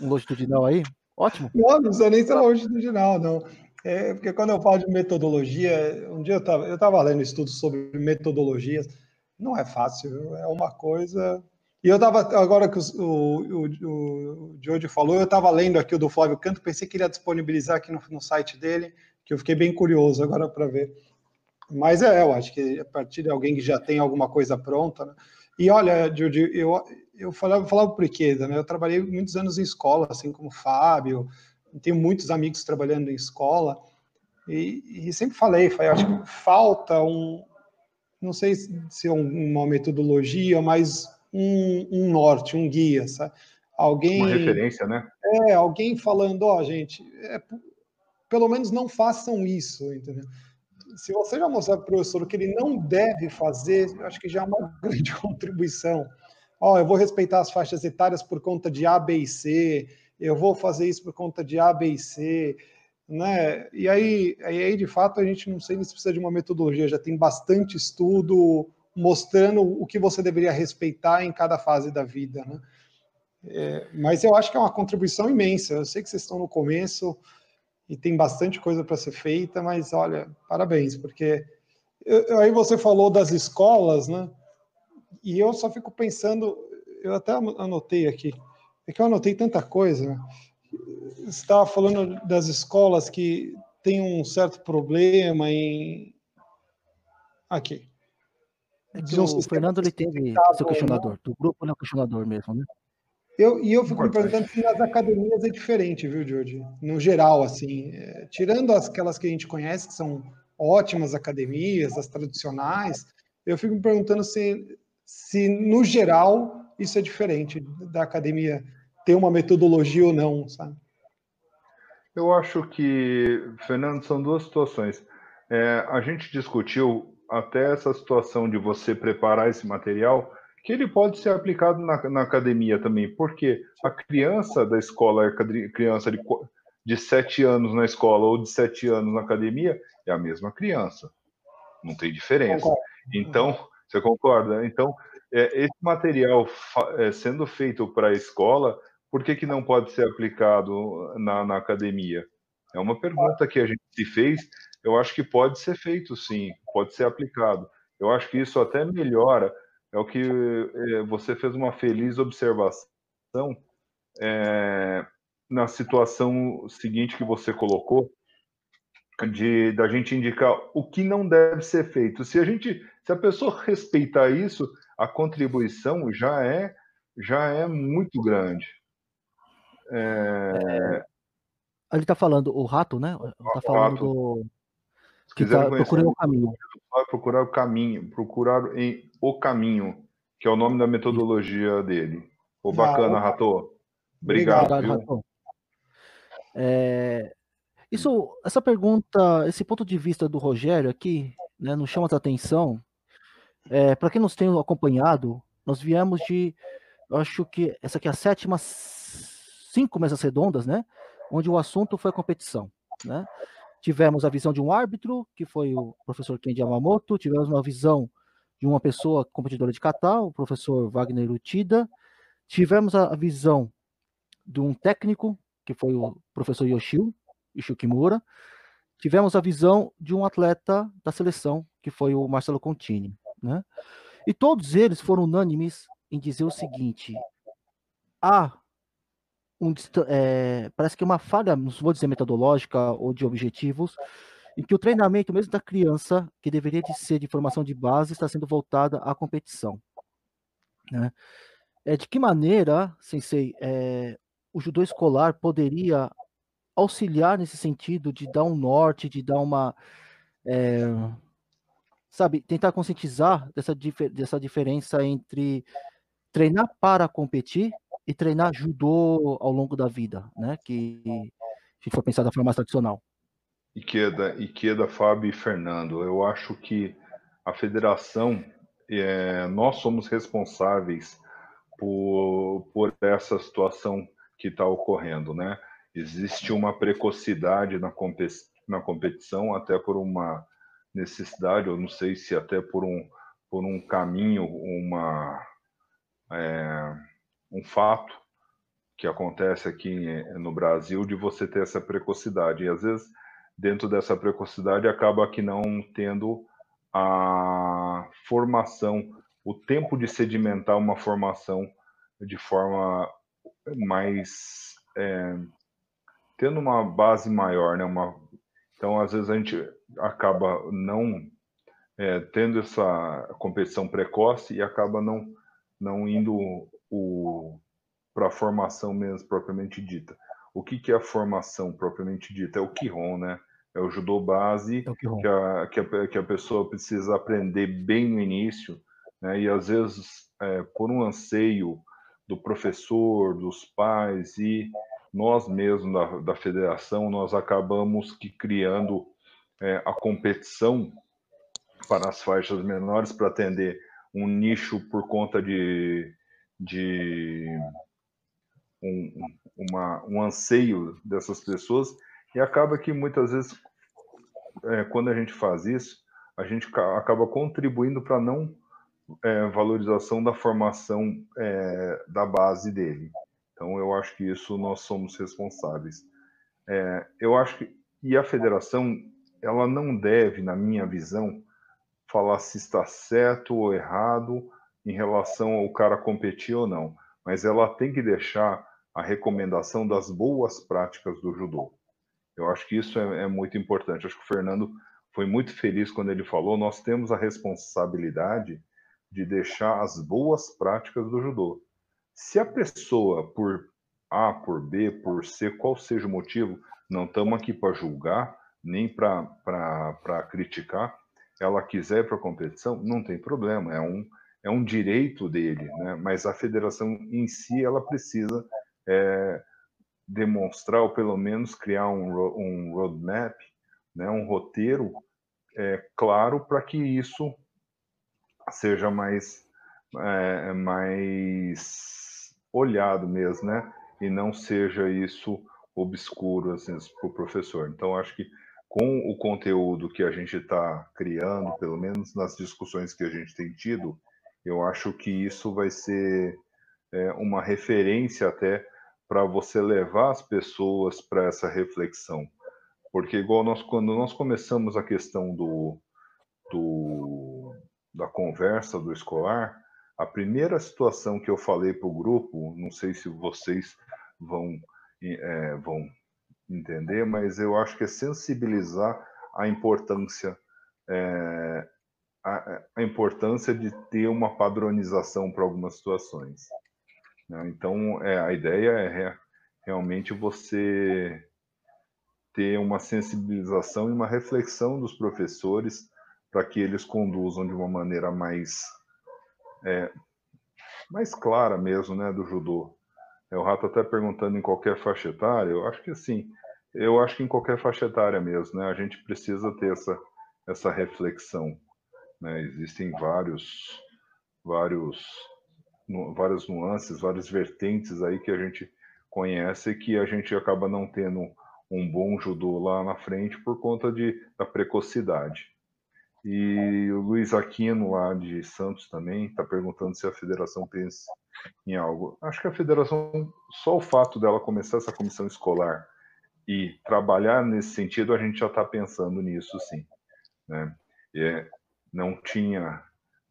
um longitudinal aí? Ótimo. Não, não precisa nem ser longitudinal, não. É, porque quando eu falo de metodologia, um dia eu estava eu tava lendo estudos sobre metodologias, não é fácil, é uma coisa e eu estava, agora que o, o, o, o falou, eu estava lendo aqui o do Flávio Canto, pensei que ele ia disponibilizar aqui no, no site dele, que eu fiquei bem curioso agora para ver. Mas é, eu acho que a partir de alguém que já tem alguma coisa pronta. Né? E olha, Judy, eu, eu falava, falava por Iqueda, né? Eu trabalhei muitos anos em escola, assim como o Fábio, tenho muitos amigos trabalhando em escola, e, e sempre falei, falei, acho que falta um, não sei se é uma metodologia, mas um, um norte, um guia, sabe? Alguém, Uma referência, né? É, alguém falando, ó, oh, gente, é, pelo menos não façam isso, entendeu? Se você já mostrar para o professor o que ele não deve fazer, eu acho que já é uma grande contribuição. Ó, oh, eu vou respeitar as faixas etárias por conta de A, B e C, eu vou fazer isso por conta de A, B e C, né? E aí, aí, de fato, a gente não sei se precisa de uma metodologia, já tem bastante estudo mostrando o que você deveria respeitar em cada fase da vida, né? É, mas eu acho que é uma contribuição imensa. Eu sei que vocês estão no começo e tem bastante coisa para ser feita, mas olha, parabéns, porque eu, aí você falou das escolas, né? E eu só fico pensando, eu até anotei aqui, é que eu anotei tanta coisa. Né? Você estava falando das escolas que tem um certo problema em. Aqui. É que o Fernando ele teve seu questionador, do grupo não é questionador mesmo, né? Eu, e eu fico me perguntando se nas academias é diferente, viu, George? No geral, assim, é, tirando aquelas que a gente conhece, que são ótimas academias, as tradicionais, eu fico me perguntando se, se no geral, isso é diferente da academia ter uma metodologia ou não, sabe? Eu acho que, Fernando, são duas situações. É, a gente discutiu até essa situação de você preparar esse material, que ele pode ser aplicado na, na academia também, porque a criança da escola, a criança de, de 7 anos na escola ou de 7 anos na academia, é a mesma criança. Não tem diferença. Então, você concorda? Então, é, esse material é, sendo feito para a escola, por que, que não pode ser aplicado na, na academia? É uma pergunta que a gente se fez eu acho que pode ser feito sim, pode ser aplicado. Eu acho que isso até melhora é o que é, você fez uma feliz observação é, na situação seguinte que você colocou, de da gente indicar o que não deve ser feito. Se a gente, se a pessoa respeitar isso, a contribuição já é já é muito grande. É... É, ele está falando o rato, né? Está falando rato. do que tá, procurei o caminho. Procurar o caminho, procurar em o caminho, que é o nome da metodologia dele. Ô, bacana, ah, Rato. Obrigado. Obrigado Rato. É, isso, essa pergunta, esse ponto de vista do Rogério aqui, né, nos chama a atenção. É, Para quem nos tem acompanhado, nós viemos de, acho que essa aqui é a sétima, cinco mesas redondas, né, onde o assunto foi a competição, né. Tivemos a visão de um árbitro, que foi o professor Kendi Yamamoto, tivemos uma visão de uma pessoa competidora de kata, o professor Wagner Utida, tivemos a visão de um técnico, que foi o professor Yoshio, Ishio Kimura. Tivemos a visão de um atleta da seleção, que foi o Marcelo Contini. Né? E todos eles foram unânimes em dizer o seguinte: há um, é, parece que uma falha, não vou dizer metodológica ou de objetivos, em que o treinamento mesmo da criança, que deveria de ser de formação de base, está sendo voltada à competição. Né? É, de que maneira, Sensei, é, o judô escolar poderia auxiliar nesse sentido de dar um norte, de dar uma. É, sabe, tentar conscientizar dessa, dessa diferença entre treinar para competir e treinar judô ao longo da vida, né? Que se for pensar da forma tradicional. Ikeda, Ikeda, Fábio e Fernando, eu acho que a federação, é, nós somos responsáveis por, por essa situação que está ocorrendo, né? existe uma precocidade na, na competição, até por uma necessidade, eu não sei se até por um, por um caminho, uma, é, um fato que acontece aqui no Brasil de você ter essa precocidade. E às vezes, dentro dessa precocidade, acaba que não tendo a formação, o tempo de sedimentar uma formação de forma mais é, tendo uma base maior, né? Uma, então, às vezes a gente acaba não é, tendo essa competição precoce e acaba não não indo para a formação mesmo propriamente dita. O que, que é a formação propriamente dita? É o Kihon, né? É o judô base é o que, a, que, a, que a pessoa precisa aprender bem no início, né? E às vezes, é, por um anseio do professor, dos pais e nós mesmos da, da federação, nós acabamos que criando é, a competição para as faixas menores para atender um nicho por conta de, de um, uma, um anseio dessas pessoas e acaba que muitas vezes é, quando a gente faz isso a gente acaba contribuindo para não é, valorização da formação é, da base dele. Então, eu acho que isso nós somos responsáveis. É, eu acho que e a federação ela não deve, na minha visão, falar se está certo ou errado em relação ao cara competir ou não, mas ela tem que deixar a recomendação das boas práticas do judô. Eu acho que isso é, é muito importante. Acho que o Fernando foi muito feliz quando ele falou: nós temos a responsabilidade de deixar as boas práticas do judô. Se a pessoa, por A, por B, por C, qual seja o motivo, não estamos aqui para julgar, nem para criticar, ela quiser para a competição, não tem problema, é um, é um direito dele, né? mas a federação em si, ela precisa é, demonstrar, ou pelo menos criar um, um roadmap, né? um roteiro é, claro para que isso seja mais, é, mais olhado mesmo, né? E não seja isso obscuro assim, para o professor. Então, acho que com o conteúdo que a gente está criando, pelo menos nas discussões que a gente tem tido, eu acho que isso vai ser é, uma referência até para você levar as pessoas para essa reflexão. Porque, igual nós, quando nós começamos a questão do, do, da conversa do escolar, A primeira situação que eu falei para o grupo, não sei se vocês vão, é, vão entender, mas eu acho que é sensibilizar a importância é, a, a, importância de ter uma padronização para algumas situações. Né? Então, é, a ideia é realmente você ter uma sensibilização e uma reflexão dos professores para que eles conduzam de uma maneira mais é, mais clara mesmo, né, do judô. É, o Rato até perguntando em qualquer faixa etária, eu acho que sim, eu acho que em qualquer faixa etária mesmo, né, a gente precisa ter essa, essa reflexão. Né, existem vários, vários, várias nuances, várias vertentes aí que a gente conhece que a gente acaba não tendo um bom judô lá na frente por conta de, da precocidade. E o Luiz Aquino, lá de Santos, também está perguntando se a federação pensa em algo. Acho que a federação, só o fato dela começar essa comissão escolar e trabalhar nesse sentido, a gente já está pensando nisso, sim. Né? É, não tinha,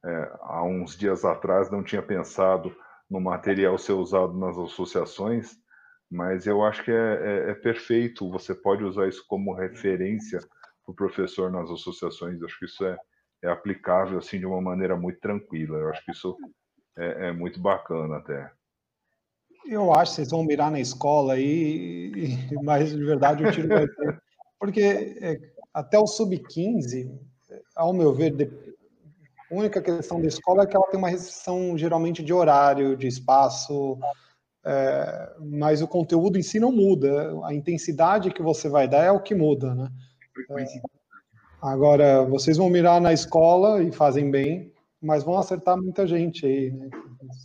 é, há uns dias atrás, não tinha pensado no material ser usado nas associações, mas eu acho que é, é, é perfeito. Você pode usar isso como referência para o professor nas associações. Eu acho que isso é, é aplicável assim de uma maneira muito tranquila. Eu acho que isso é, é muito bacana até. Eu acho que vocês vão mirar na escola aí, mas de verdade o tiro vai ter. Porque é, até o sub-15, ao meu ver, a única questão da escola é que ela tem uma restrição geralmente de horário, de espaço, é, mas o conteúdo em si não muda. A intensidade que você vai dar é o que muda, né? É, agora, vocês vão mirar na escola e fazem bem, mas vão acertar muita gente aí, né?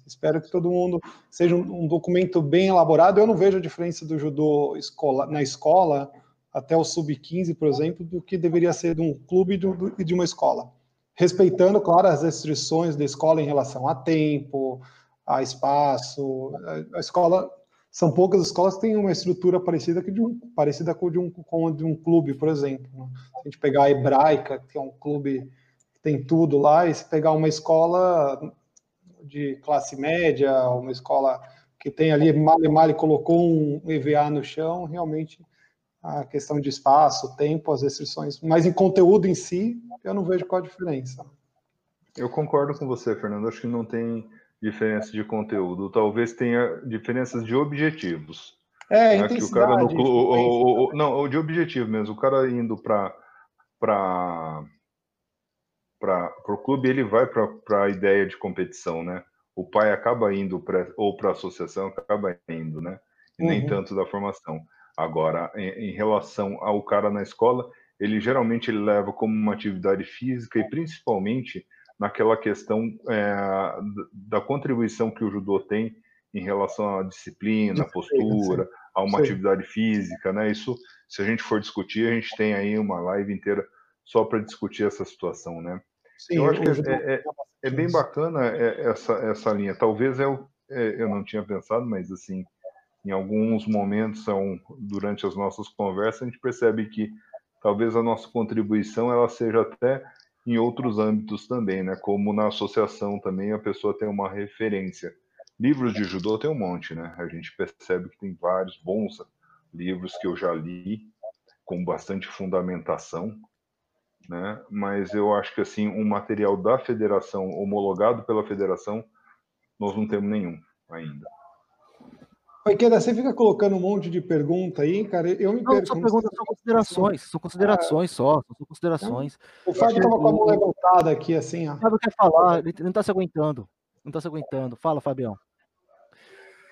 Espero que todo mundo seja um, um documento bem elaborado. Eu não vejo a diferença do judô escola, na escola até o sub-15, por exemplo, do que deveria ser de um clube e de uma escola. Respeitando, claro, as restrições da escola em relação a tempo, a espaço. A, escola são poucas escolas que têm uma estrutura parecida, que de um, parecida com, de um, com a de um clube, por exemplo. Né? Se a gente pegar a Hebraica, que é um clube tem tudo lá, e se pegar uma escola de classe média, uma escola que tem ali, male male colocou um EVA no chão, realmente a questão de espaço, tempo, as restrições, mas em conteúdo em si, eu não vejo qual a diferença. Eu concordo com você, Fernando. Acho que não tem diferença de conteúdo, talvez tenha diferenças de objetivos. É, né? que o cara no o, o, não, de objetivo mesmo. O cara indo para para o clube, ele vai para a ideia de competição, né? O pai acaba indo pra, ou para a associação, acaba indo, né? E uhum. nem tanto da formação. Agora, em, em, relação ao cara na escola, ele geralmente ele leva como uma atividade física e principalmente naquela questão é, da contribuição que o judô tem em relação à disciplina, à postura, a uma sim. atividade física, né? Isso, se a gente for discutir, a gente tem aí uma live inteira só para discutir essa situação, né? Sim, eu acho que é, é, é, bem bacana é, essa, essa linha. Talvez eu, é, eu não tinha pensado, mas assim, em alguns momentos, são, durante as nossas conversas, a gente percebe que talvez a nossa contribuição ela seja até em outros âmbitos também, né? Como na associação também a pessoa tem uma referência. Livros de judô tem um monte, né? A gente percebe que tem vários bons livros que eu já li com bastante fundamentação, né? Mas eu acho que assim um material da federação homologado pela federação nós não temos nenhum ainda. Queda, você fica colocando um monte de pergunta aí, cara. Eu me não, são perguntas, são considerações, são considerações ah, só, são considerações. O Fábio estava com a mão levantada aqui, assim, ó. O Fábio quer falar, ele não está se aguentando. Não está se aguentando. Fala, Fabião.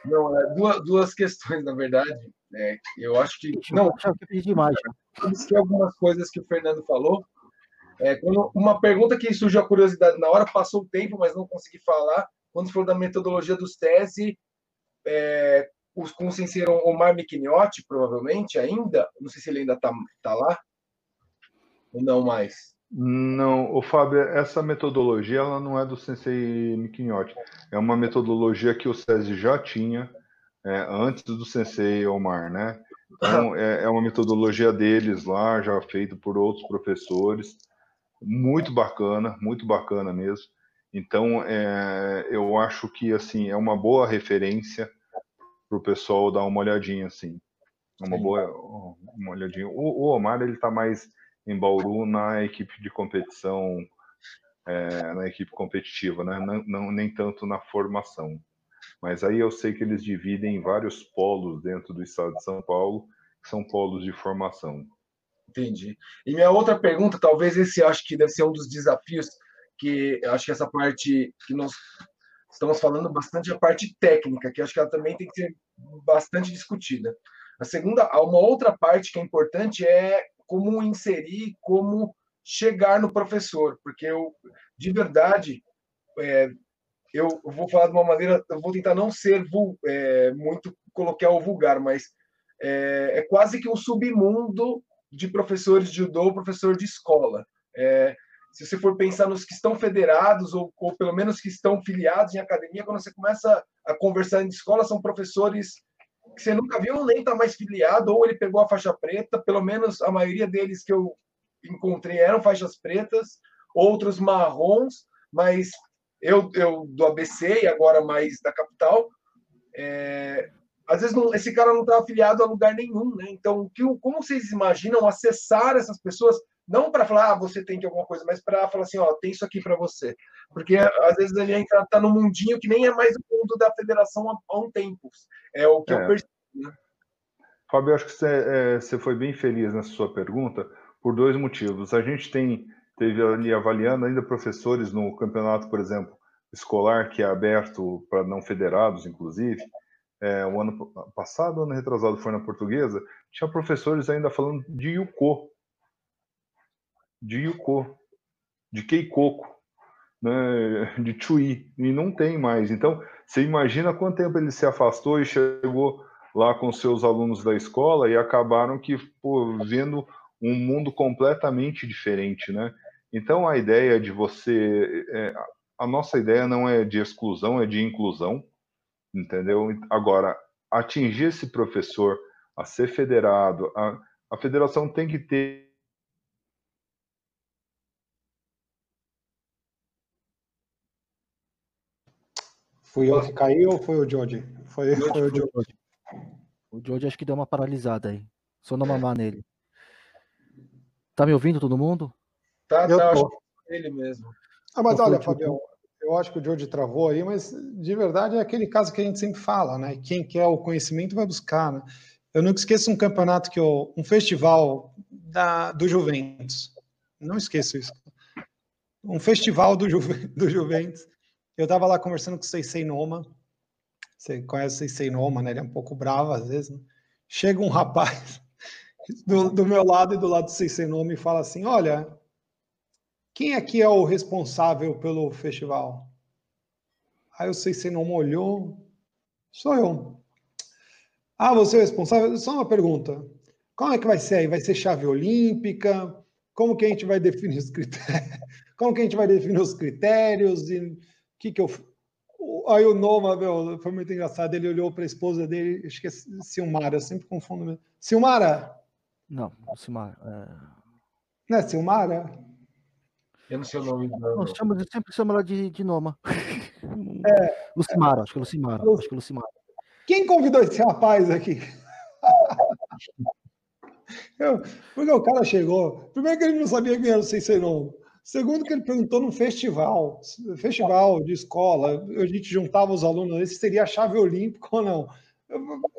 Não, é, duas, duas questões, na verdade. É, eu acho que. Não, já pedi demais. Já. algumas coisas que o Fernando falou. É, uma pergunta que surgiu a curiosidade na hora, passou o tempo, mas não consegui falar. Quando falou da metodologia dos TESE, é, os, com o sensei Omar Miquinhotti, provavelmente, ainda. Não sei se ele ainda está tá lá. Ou não mais. Não, o Fábio, essa metodologia ela não é do Sensei Miquinhotti. É uma metodologia que o SESI já tinha é, antes do Sensei Omar, né? Então, é, é, uma metodologia deles lá, já feito por outros professores. Muito bacana, muito bacana mesmo. Então, é, eu acho que assim é uma boa referência para o pessoal dar uma olhadinha assim, uma Sim. boa uma olhadinha. O, o Omar ele está mais em Bauru na equipe de competição, é, na equipe competitiva, né? Não, não, nem tanto na formação. Mas aí eu sei que eles dividem em vários polos dentro do estado de São Paulo, que são polos de formação. Entendi. E minha outra pergunta, talvez esse acho que deve ser um dos desafios que acho que essa parte que nós estamos falando bastante a parte técnica, que acho que ela também tem que ser bastante discutida. A segunda, uma outra parte que é importante é como inserir, como chegar no professor, porque eu, de verdade, é, eu vou falar de uma maneira, eu vou tentar não ser é, muito colocar o vulgar, mas é, é, quase que um submundo de professores de judô, professor de escola. É, se você for pensar nos que estão federados, ou, ou pelo menos que estão filiados em academia, quando você começa a conversar em escola, são professores que você nunca viu, nem está mais filiado, ou ele pegou a faixa preta, pelo menos a maioria deles que eu encontrei eram faixas pretas, outros marrons, mas eu, eu do ABC e agora mais da capital, é, às vezes não, esse cara não está afiliado a lugar nenhum, né? Então, que, como vocês imaginam acessar essas pessoas? Não para falar, ah, você tem que alguma coisa, mas para falar assim, ó, tem isso aqui para você. Porque às vezes ele entra tá no mundinho que nem é mais o mundo da federação há, há um tempo. É o que é. eu percebo. Né? Fábio, acho que você, é, você foi bem feliz nessa sua pergunta por dois motivos. A gente tem teve ali avaliando ainda professores no campeonato, por exemplo, escolar que é aberto para não federados, inclusive. É, o ano passado, ano retrasado, foi na portuguesa, tinha professores ainda falando de Yuko, de Yuko, de Keikoko, né, de Chui, e não tem mais. Então, você imagina quanto tempo ele se afastou e chegou lá com seus alunos da escola e acabaram que pô, vendo um mundo completamente diferente, né? Então, a ideia de você... É, a nossa ideia não é de exclusão, é de inclusão, entendeu? Agora, atingir esse professor a ser federado, a, a federação tem que ter Fui eu que caiu ou foi o George? Foi, foi o George. O George acho que deu uma paralisada aí. Só não mamar nele. Tá me ouvindo todo mundo? Tá, eu tá. Tô. Ele mesmo. Ah, mas olha, Fabião, eu acho que o George travou aí, mas de verdade é aquele caso que a gente sempre fala, né? Quem quer o conhecimento vai buscar, né? Eu nunca esqueço um campeonato que eu, um festival da, do Juventus. Não esqueço isso. Um festival do, Juve, do Juventus eu estava lá conversando com o Seisei Noma. Você conhece o Seisei Noma, né? Ele é um pouco bravo às vezes. Né? Chega um rapaz do, do, meu lado e do lado do Seisei Noma e fala assim: Olha, quem aqui é o responsável pelo festival? Aí o Seisei Noma olhou: Sou eu. Ah, você é o responsável? Só uma pergunta. Como é que vai ser aí? Vai ser chave olímpica? Como que a gente vai definir os critérios? Como que a gente vai definir os critérios? E que, que eu. Aí o Noma, meu, foi muito engraçado. Ele olhou para a esposa dele, acho que é Silmara, eu sempre confundo mesmo. Silmara? Não, Silmara. É... Não é Silmara? Eu não sei o nome dela. Nós chamamos, sempre chama ela de, de Noma. É, Lucimara, acho que é Lucimara. Lu... Acho que é Lucimara. Quem convidou esse rapaz aqui? Eu, porque o cara chegou. Primeiro que ele não sabia quem era o Nome. Segundo que ele perguntou num festival, festival de escola, a gente juntava os alunos, esse seria a chave olímpica ou não?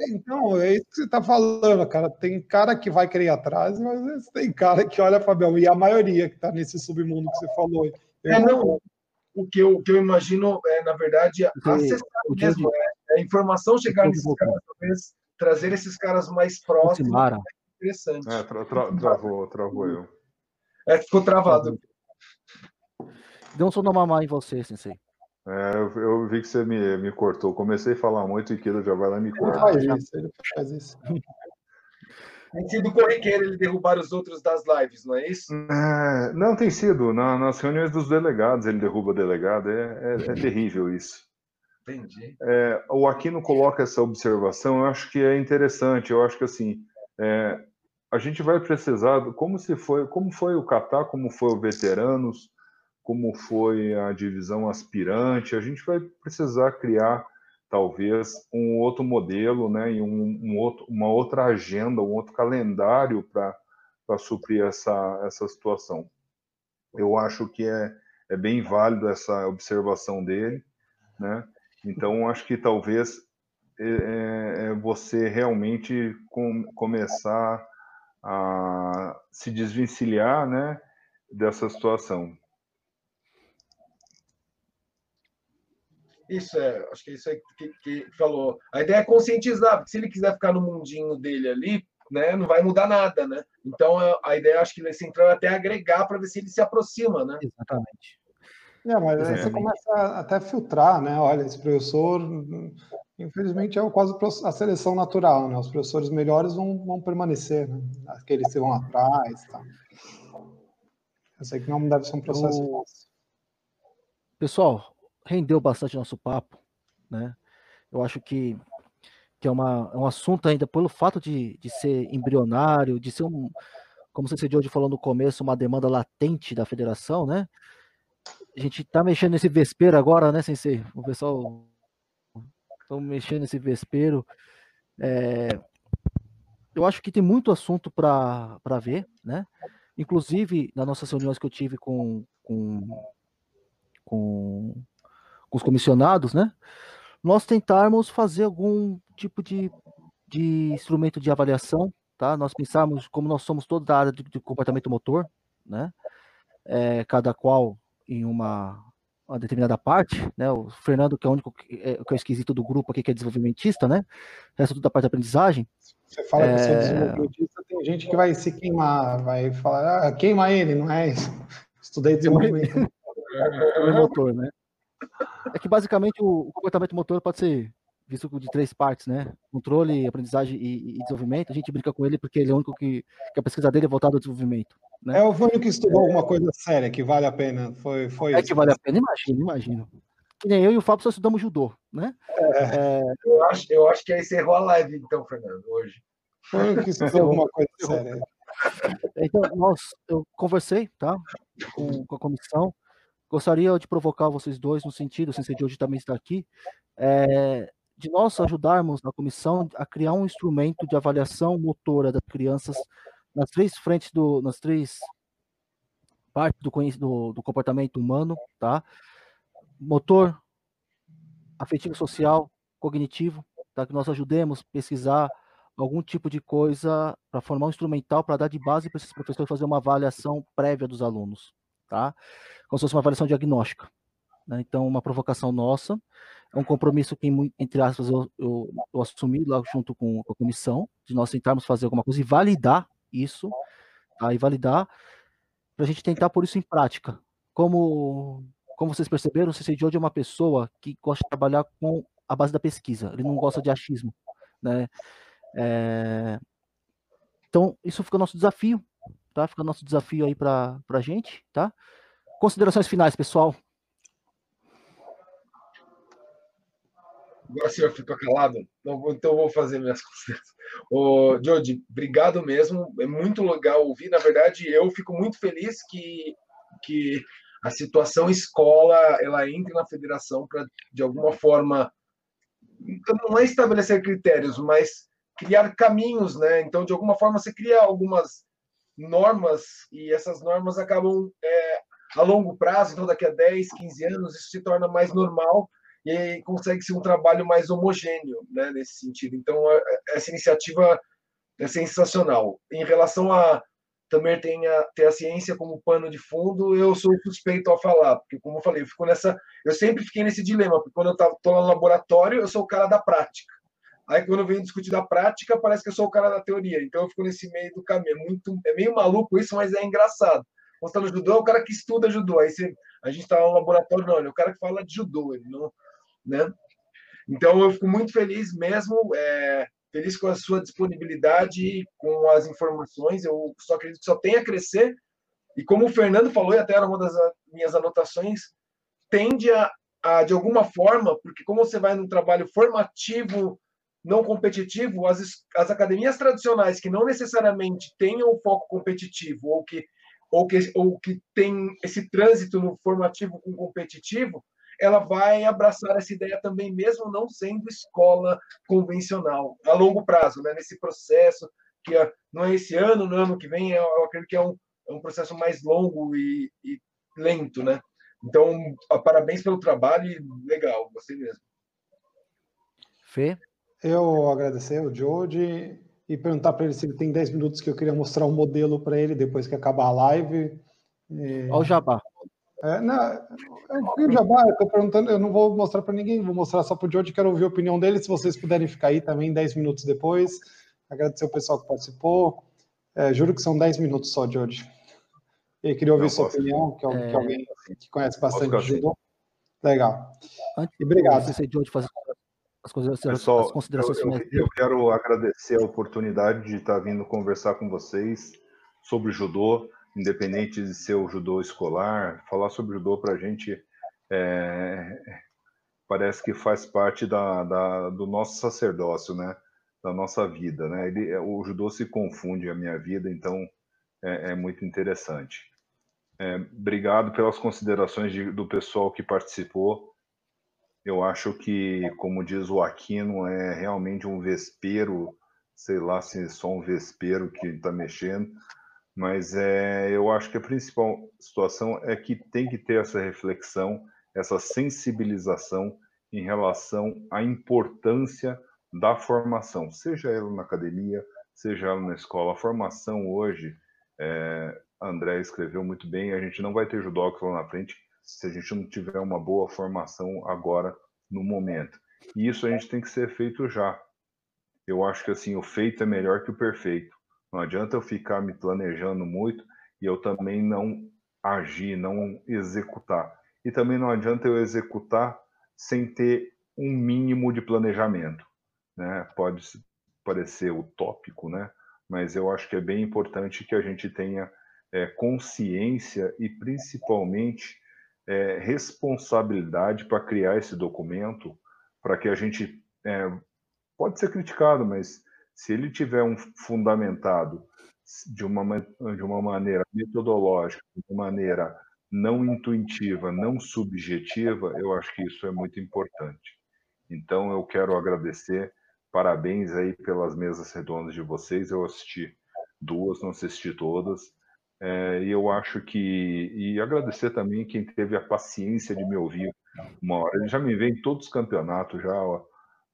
Então, é isso que você está falando, cara. Tem cara que vai querer ir atrás, mas tem cara que olha, Fabião, e a maioria que está nesse submundo que você falou. É, não, o que eu, o que eu imagino é, na verdade, acessar mesmo, é, a informação chegar nesses caras, talvez trazer esses cares mais próximos. É interessante. É, tra tra travou, travou eu. É, ficou travado. Deu um sono mamar em você, Sensei. É, eu, eu, vi que você me, me cortou. Comecei a falar muito e Kiro já vai lá e me corta. Faz isso, ele faz isso. Tem sido corriqueiro ele derrubar os outros das lives, não é isso? É, não, tem sido. Na, nas reuniões dos delegados ele derruba o delegado. É, é, é terrível isso. Entendi. É, o Aquino coloca essa observação, eu acho que é interessante. Eu acho que assim, é, a gente vai precisar, como se foi, como foi o Catar, como foi o Veteranos, como foi a divisão aspirante. A gente vai precisar criar talvez um outro modelo, né, e um, um outro, uma outra agenda, um outro calendário para suprir essa, essa situação. Eu acho que é, é bem válido essa observação dele, né? Então, acho que talvez é, é, é você realmente com, começar a se desvencilhar, né, dessa situação. Isso é, acho que é isso aí que, que, falou. A ideia é conscientizar, porque se ele quiser ficar no mundinho dele ali, né, não vai mudar nada, né? Então a ideia acho que central é até agregar para ver se ele se aproxima, né? Exatamente. É, mas aí você começa até a filtrar, né? Olha, esse professor, infelizmente, é quase a seleção natural, né? Os professores melhores vão, vão permanecer, né? Aqueles que vão atrás, tá? Eu sei que não deve ser um processo o... Pessoal, rendeu bastante nosso papo, né? Eu acho que, que é, uma, é um assunto ainda, pelo fato de, de ser embrionário, de ser um, como você de hoje falou no começo, uma demanda latente da federação, né? A gente tá mexendo nesse vespeiro agora, né, Sensei? O pessoal estamos mexendo nesse vespeiro. É, eu acho que tem muito assunto para ver, né? Inclusive, nas nossas reuniões que eu tive com, com, com, com os comissionados, né? Nós tentarmos fazer algum tipo de, de instrumento de avaliação, tá? Nós pensamos, como nós somos toda da área de, de comportamento motor, né? É, cada qual em uma, uma, determinada parte, né? O Fernando, que é o único que é, que é esquisito do grupo aqui, que é desenvolvimentista, né? O resto tudo da parte da aprendizagem. Você fala é... que você é desenvolvimentista, tem gente que vai se queimar, vai falar, ah, queima ele, não é isso. Estudei desenvolvimento. é motor, né? É que basicamente o, o comportamento motor pode ser visto de três partes, né? Controle, aprendizagem e, e, desenvolvimento. A gente brinca com ele porque ele é o único que, que a pesquisa dele é voltada ao desenvolvimento. Né? É o único que estudou é... alguma coisa séria que vale a pena. Foi, foi é isso. que vale a pena, imagino, imagino. Que nem eu e o Fábio só estudamos judô, né? É. É... Eu, acho, eu acho que aí encerrou a live, então, Fernando, hoje. Foi o que estudou alguma coisa séria. Então, nós, eu conversei, tá? Com, com a comissão. Gostaria de provocar vocês dois no sentido, o Sensei de hoje também está aqui, é, de nós ajudarmos na comissão a criar um instrumento de avaliação motora das crianças nas três frentes do, nas três partes do, do, do comportamento humano, tá? Motor, afetivo social, cognitivo, tá? Que nós ajudemos a pesquisar algum tipo de coisa para formar um instrumental para dar de base para esses professores fazer uma avaliação prévia dos alunos, tá? Como se fosse uma avaliação diagnóstica. Né? Então, uma provocação nossa, é um compromisso que, entre aspas, eu, eu, eu assumi lá junto com a comissão, de nós tentarmos fazer alguma coisa e validar isso, tá? e validar, para a gente tentar pôr isso em prática. Como, como vocês perceberam, o CC George é uma pessoa que gosta de trabalhar com a base da pesquisa, ele não gosta de achismo. Né? É... Então, isso fica o nosso desafio, tá? Fica o nosso desafio aí para a gente, tá? Considerações finais, pessoal. Agora o senhor ficou calado? Então eu vou fazer minhas considerações. Ô, Jody, obrigado mesmo. É muito legal ouvir. Na verdade, eu fico muito feliz que, que a situação escola ela entre na federação para, de alguma forma, não é estabelecer critérios, mas criar caminhos, né? Então, de alguma forma, você cria algumas normas e essas normas acabam é, a longo prazo, então daqui a 10, 15 anos, isso se torna mais normal e consegue ser um trabalho mais homogêneo né, nesse sentido. Então, essa iniciativa é sensacional. Em relação a também tem a, ter a ciência como pano de fundo, eu sou suspeito a falar, porque, como eu falei, eu, fico nessa, eu sempre fiquei nesse dilema, porque quando eu estou no laboratório, eu sou o cara da prática. Aí, quando venho discutir da prática, parece que eu sou o cara da teoria. Então, eu fico nesse meio do caminho. É, muito, é meio maluco isso, mas é engraçado. Quando está no judô, é o cara que estuda judô. Aí você, a gente está no laboratório, não, ele é o cara que fala de judô. Ele não, né? Então, eu fico muito feliz mesmo, é, feliz com a sua disponibilidade, com as informações. Eu só acredito que só tem a crescer. E como o Fernando falou, e até era uma das minhas anotações, tende a, a de alguma forma, porque como você vai num trabalho formativo, não competitivo, as, as academias tradicionais que não necessariamente tenham o foco competitivo ou que ou que, ou que tem esse trânsito no formativo com competitivo, ela vai abraçar essa ideia também, mesmo não sendo escola convencional, a longo prazo, né? nesse processo, que é, não é esse ano, no ano que vem, eu acredito que é um, é um processo mais longo e, e lento. Né? Então, parabéns pelo trabalho e legal, gostei mesmo. Fê? Eu agradecer o Jody e perguntar para ele se ele tem 10 minutos que eu queria mostrar um modelo para ele depois que acabar a live. E... Olha o jabá. É, não, eu o jabá, eu estou perguntando, eu não vou mostrar para ninguém, vou mostrar só para o Jody, quero ouvir a opinião dele, se vocês puderem ficar aí também 10 minutos depois. Agradecer o pessoal que participou. É, juro que são 10 minutos só, Jody. E queria ouvir não, sua opinião, que, é, que alguém que conhece bastante judô. Legal. Antes, obrigado. Antes de fazer as, coisas, Pessoal, as considerações eu, eu, eu, quero agradecer a oportunidade de estar vindo conversar com vocês sobre judô, independente de ser o judô escolar. Falar sobre judô para a gente é, parece que faz parte da, da, do nosso sacerdócio, né? Da nossa vida, né? Ele, o judô se confunde a minha vida, então é, é muito interessante. É, obrigado pelas considerações de, do pessoal que participou. Eu acho que, como diz o Aquino, é realmente um vespeiro, sei lá se é só um vespeiro que está mexendo, mas é, eu acho que a principal situação é que tem que ter essa reflexão, essa sensibilização em relação à importância da formação, seja ela na academia, seja ela na escola. A formação hoje, é, André escreveu muito bem, a gente não vai ter judoca lá na frente se a gente não tiver uma boa formação agora no momento. E isso a gente tem que ser feito já. Eu acho que assim, o feito é melhor que o perfeito. Não adianta eu ficar me planejando muito e eu também não agir, não executar. E também não adianta eu executar sem ter um mínimo de planejamento. Né? Pode parecer utópico, né? mas eu acho que é bem importante que a gente tenha é, consciência e principalmente é, responsabilidade para criar esse documento, para que a gente é, pode ser criticado, mas se ele tiver um fundamentado de uma, de uma maneira metodológica, de uma maneira não intuitiva, não subjetiva, eu acho que isso é muito importante. Então eu quero agradecer, parabéns aí pelas mesas redondas de vocês. Eu assisti duas, não assisti todas. É, e eu acho que. E agradecer também quem teve a paciência de me ouvir uma hora. Ele já me vê em todos os campeonatos já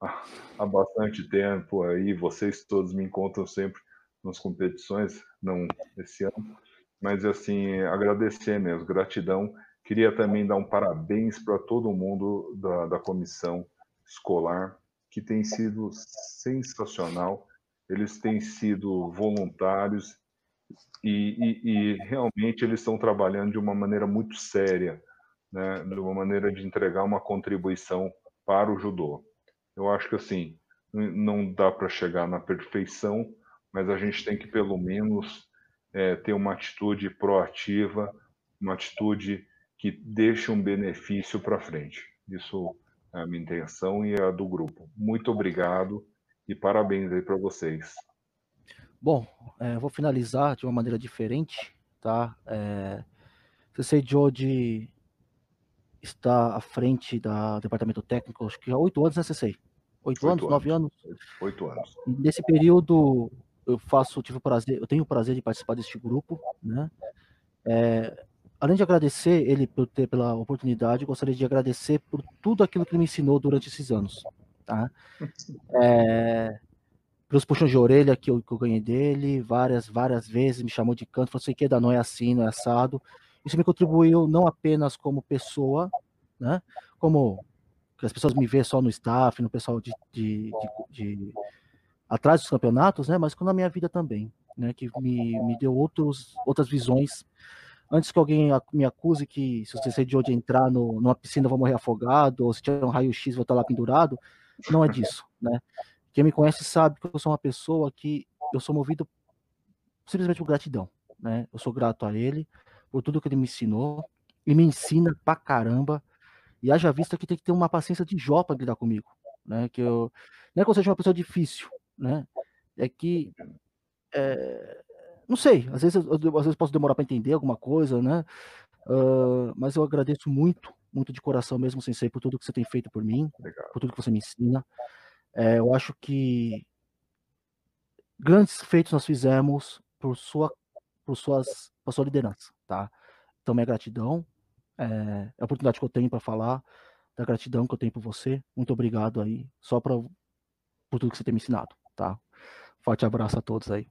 há, há bastante tempo aí. Vocês todos me encontram sempre nas competições, não esse ano. Mas, assim, agradecer mesmo, gratidão. Queria também dar um parabéns para todo mundo da, da comissão escolar, que tem sido sensacional. Eles têm sido voluntários e, e, e, realmente eles estão trabalhando de uma maneira muito séria, né, de uma maneira de entregar uma contribuição para o judô. Eu acho que assim não dá para chegar na perfeição, mas a gente tem que pelo menos é, ter uma atitude proativa, uma atitude que deixe um benefício para frente. Isso é a minha intenção e a do grupo. Muito obrigado e parabéns aí para vocês. Bom, é, vou finalizar de uma maneira diferente, tá? É, CC Jody está à frente do departamento técnico, acho que há oito anos, né, CC? Oito anos, nove anos? Oito anos. Nesse período, eu faço, tive o prazer, eu tenho o prazer de participar deste grupo, né? É, além de agradecer ele por ter pela oportunidade, gostaria de agradecer por tudo aquilo que ele me ensinou durante esses anos, tá? É, pelos puxões de orelha que eu, que eu ganhei dele, várias, várias vezes me chamou de canto, falou assim, que não é assim, não é assado. Isso me contribuiu não apenas como pessoa, né, como as pessoas me vê só no staff, no pessoal de, de, de, de atrás dos campeonatos, né, mas na minha vida também, né, que me, me deu outros, outras visões. Antes que alguém me acuse que se você de hoje entrar no, numa piscina eu vou morrer afogado, ou se tiver um raio-x vou estar lá pendurado, não é disso, né? Quem me conhece sabe que eu sou uma pessoa que eu sou movido simplesmente por gratidão, né? Eu sou grato a ele por tudo que ele me ensinou e me ensina pra caramba. E haja vista que tem que ter uma paciência de Jó para lidar comigo, né? Que eu não é que eu seja uma pessoa difícil, né? É que é, não sei, às vezes, eu, às vezes posso demorar para entender alguma coisa, né? Uh, mas eu agradeço muito, muito de coração mesmo, Sensei, por tudo que você tem feito por mim, Legal. por tudo que você me ensina. É, eu acho que grandes feitos nós fizemos por sua, por suas, por sua liderança, tá? Então, minha gratidão, é, a oportunidade que eu tenho para falar, da gratidão que eu tenho por você. Muito obrigado aí, só pra, por tudo que você tem me ensinado, tá? Forte abraço a todos aí.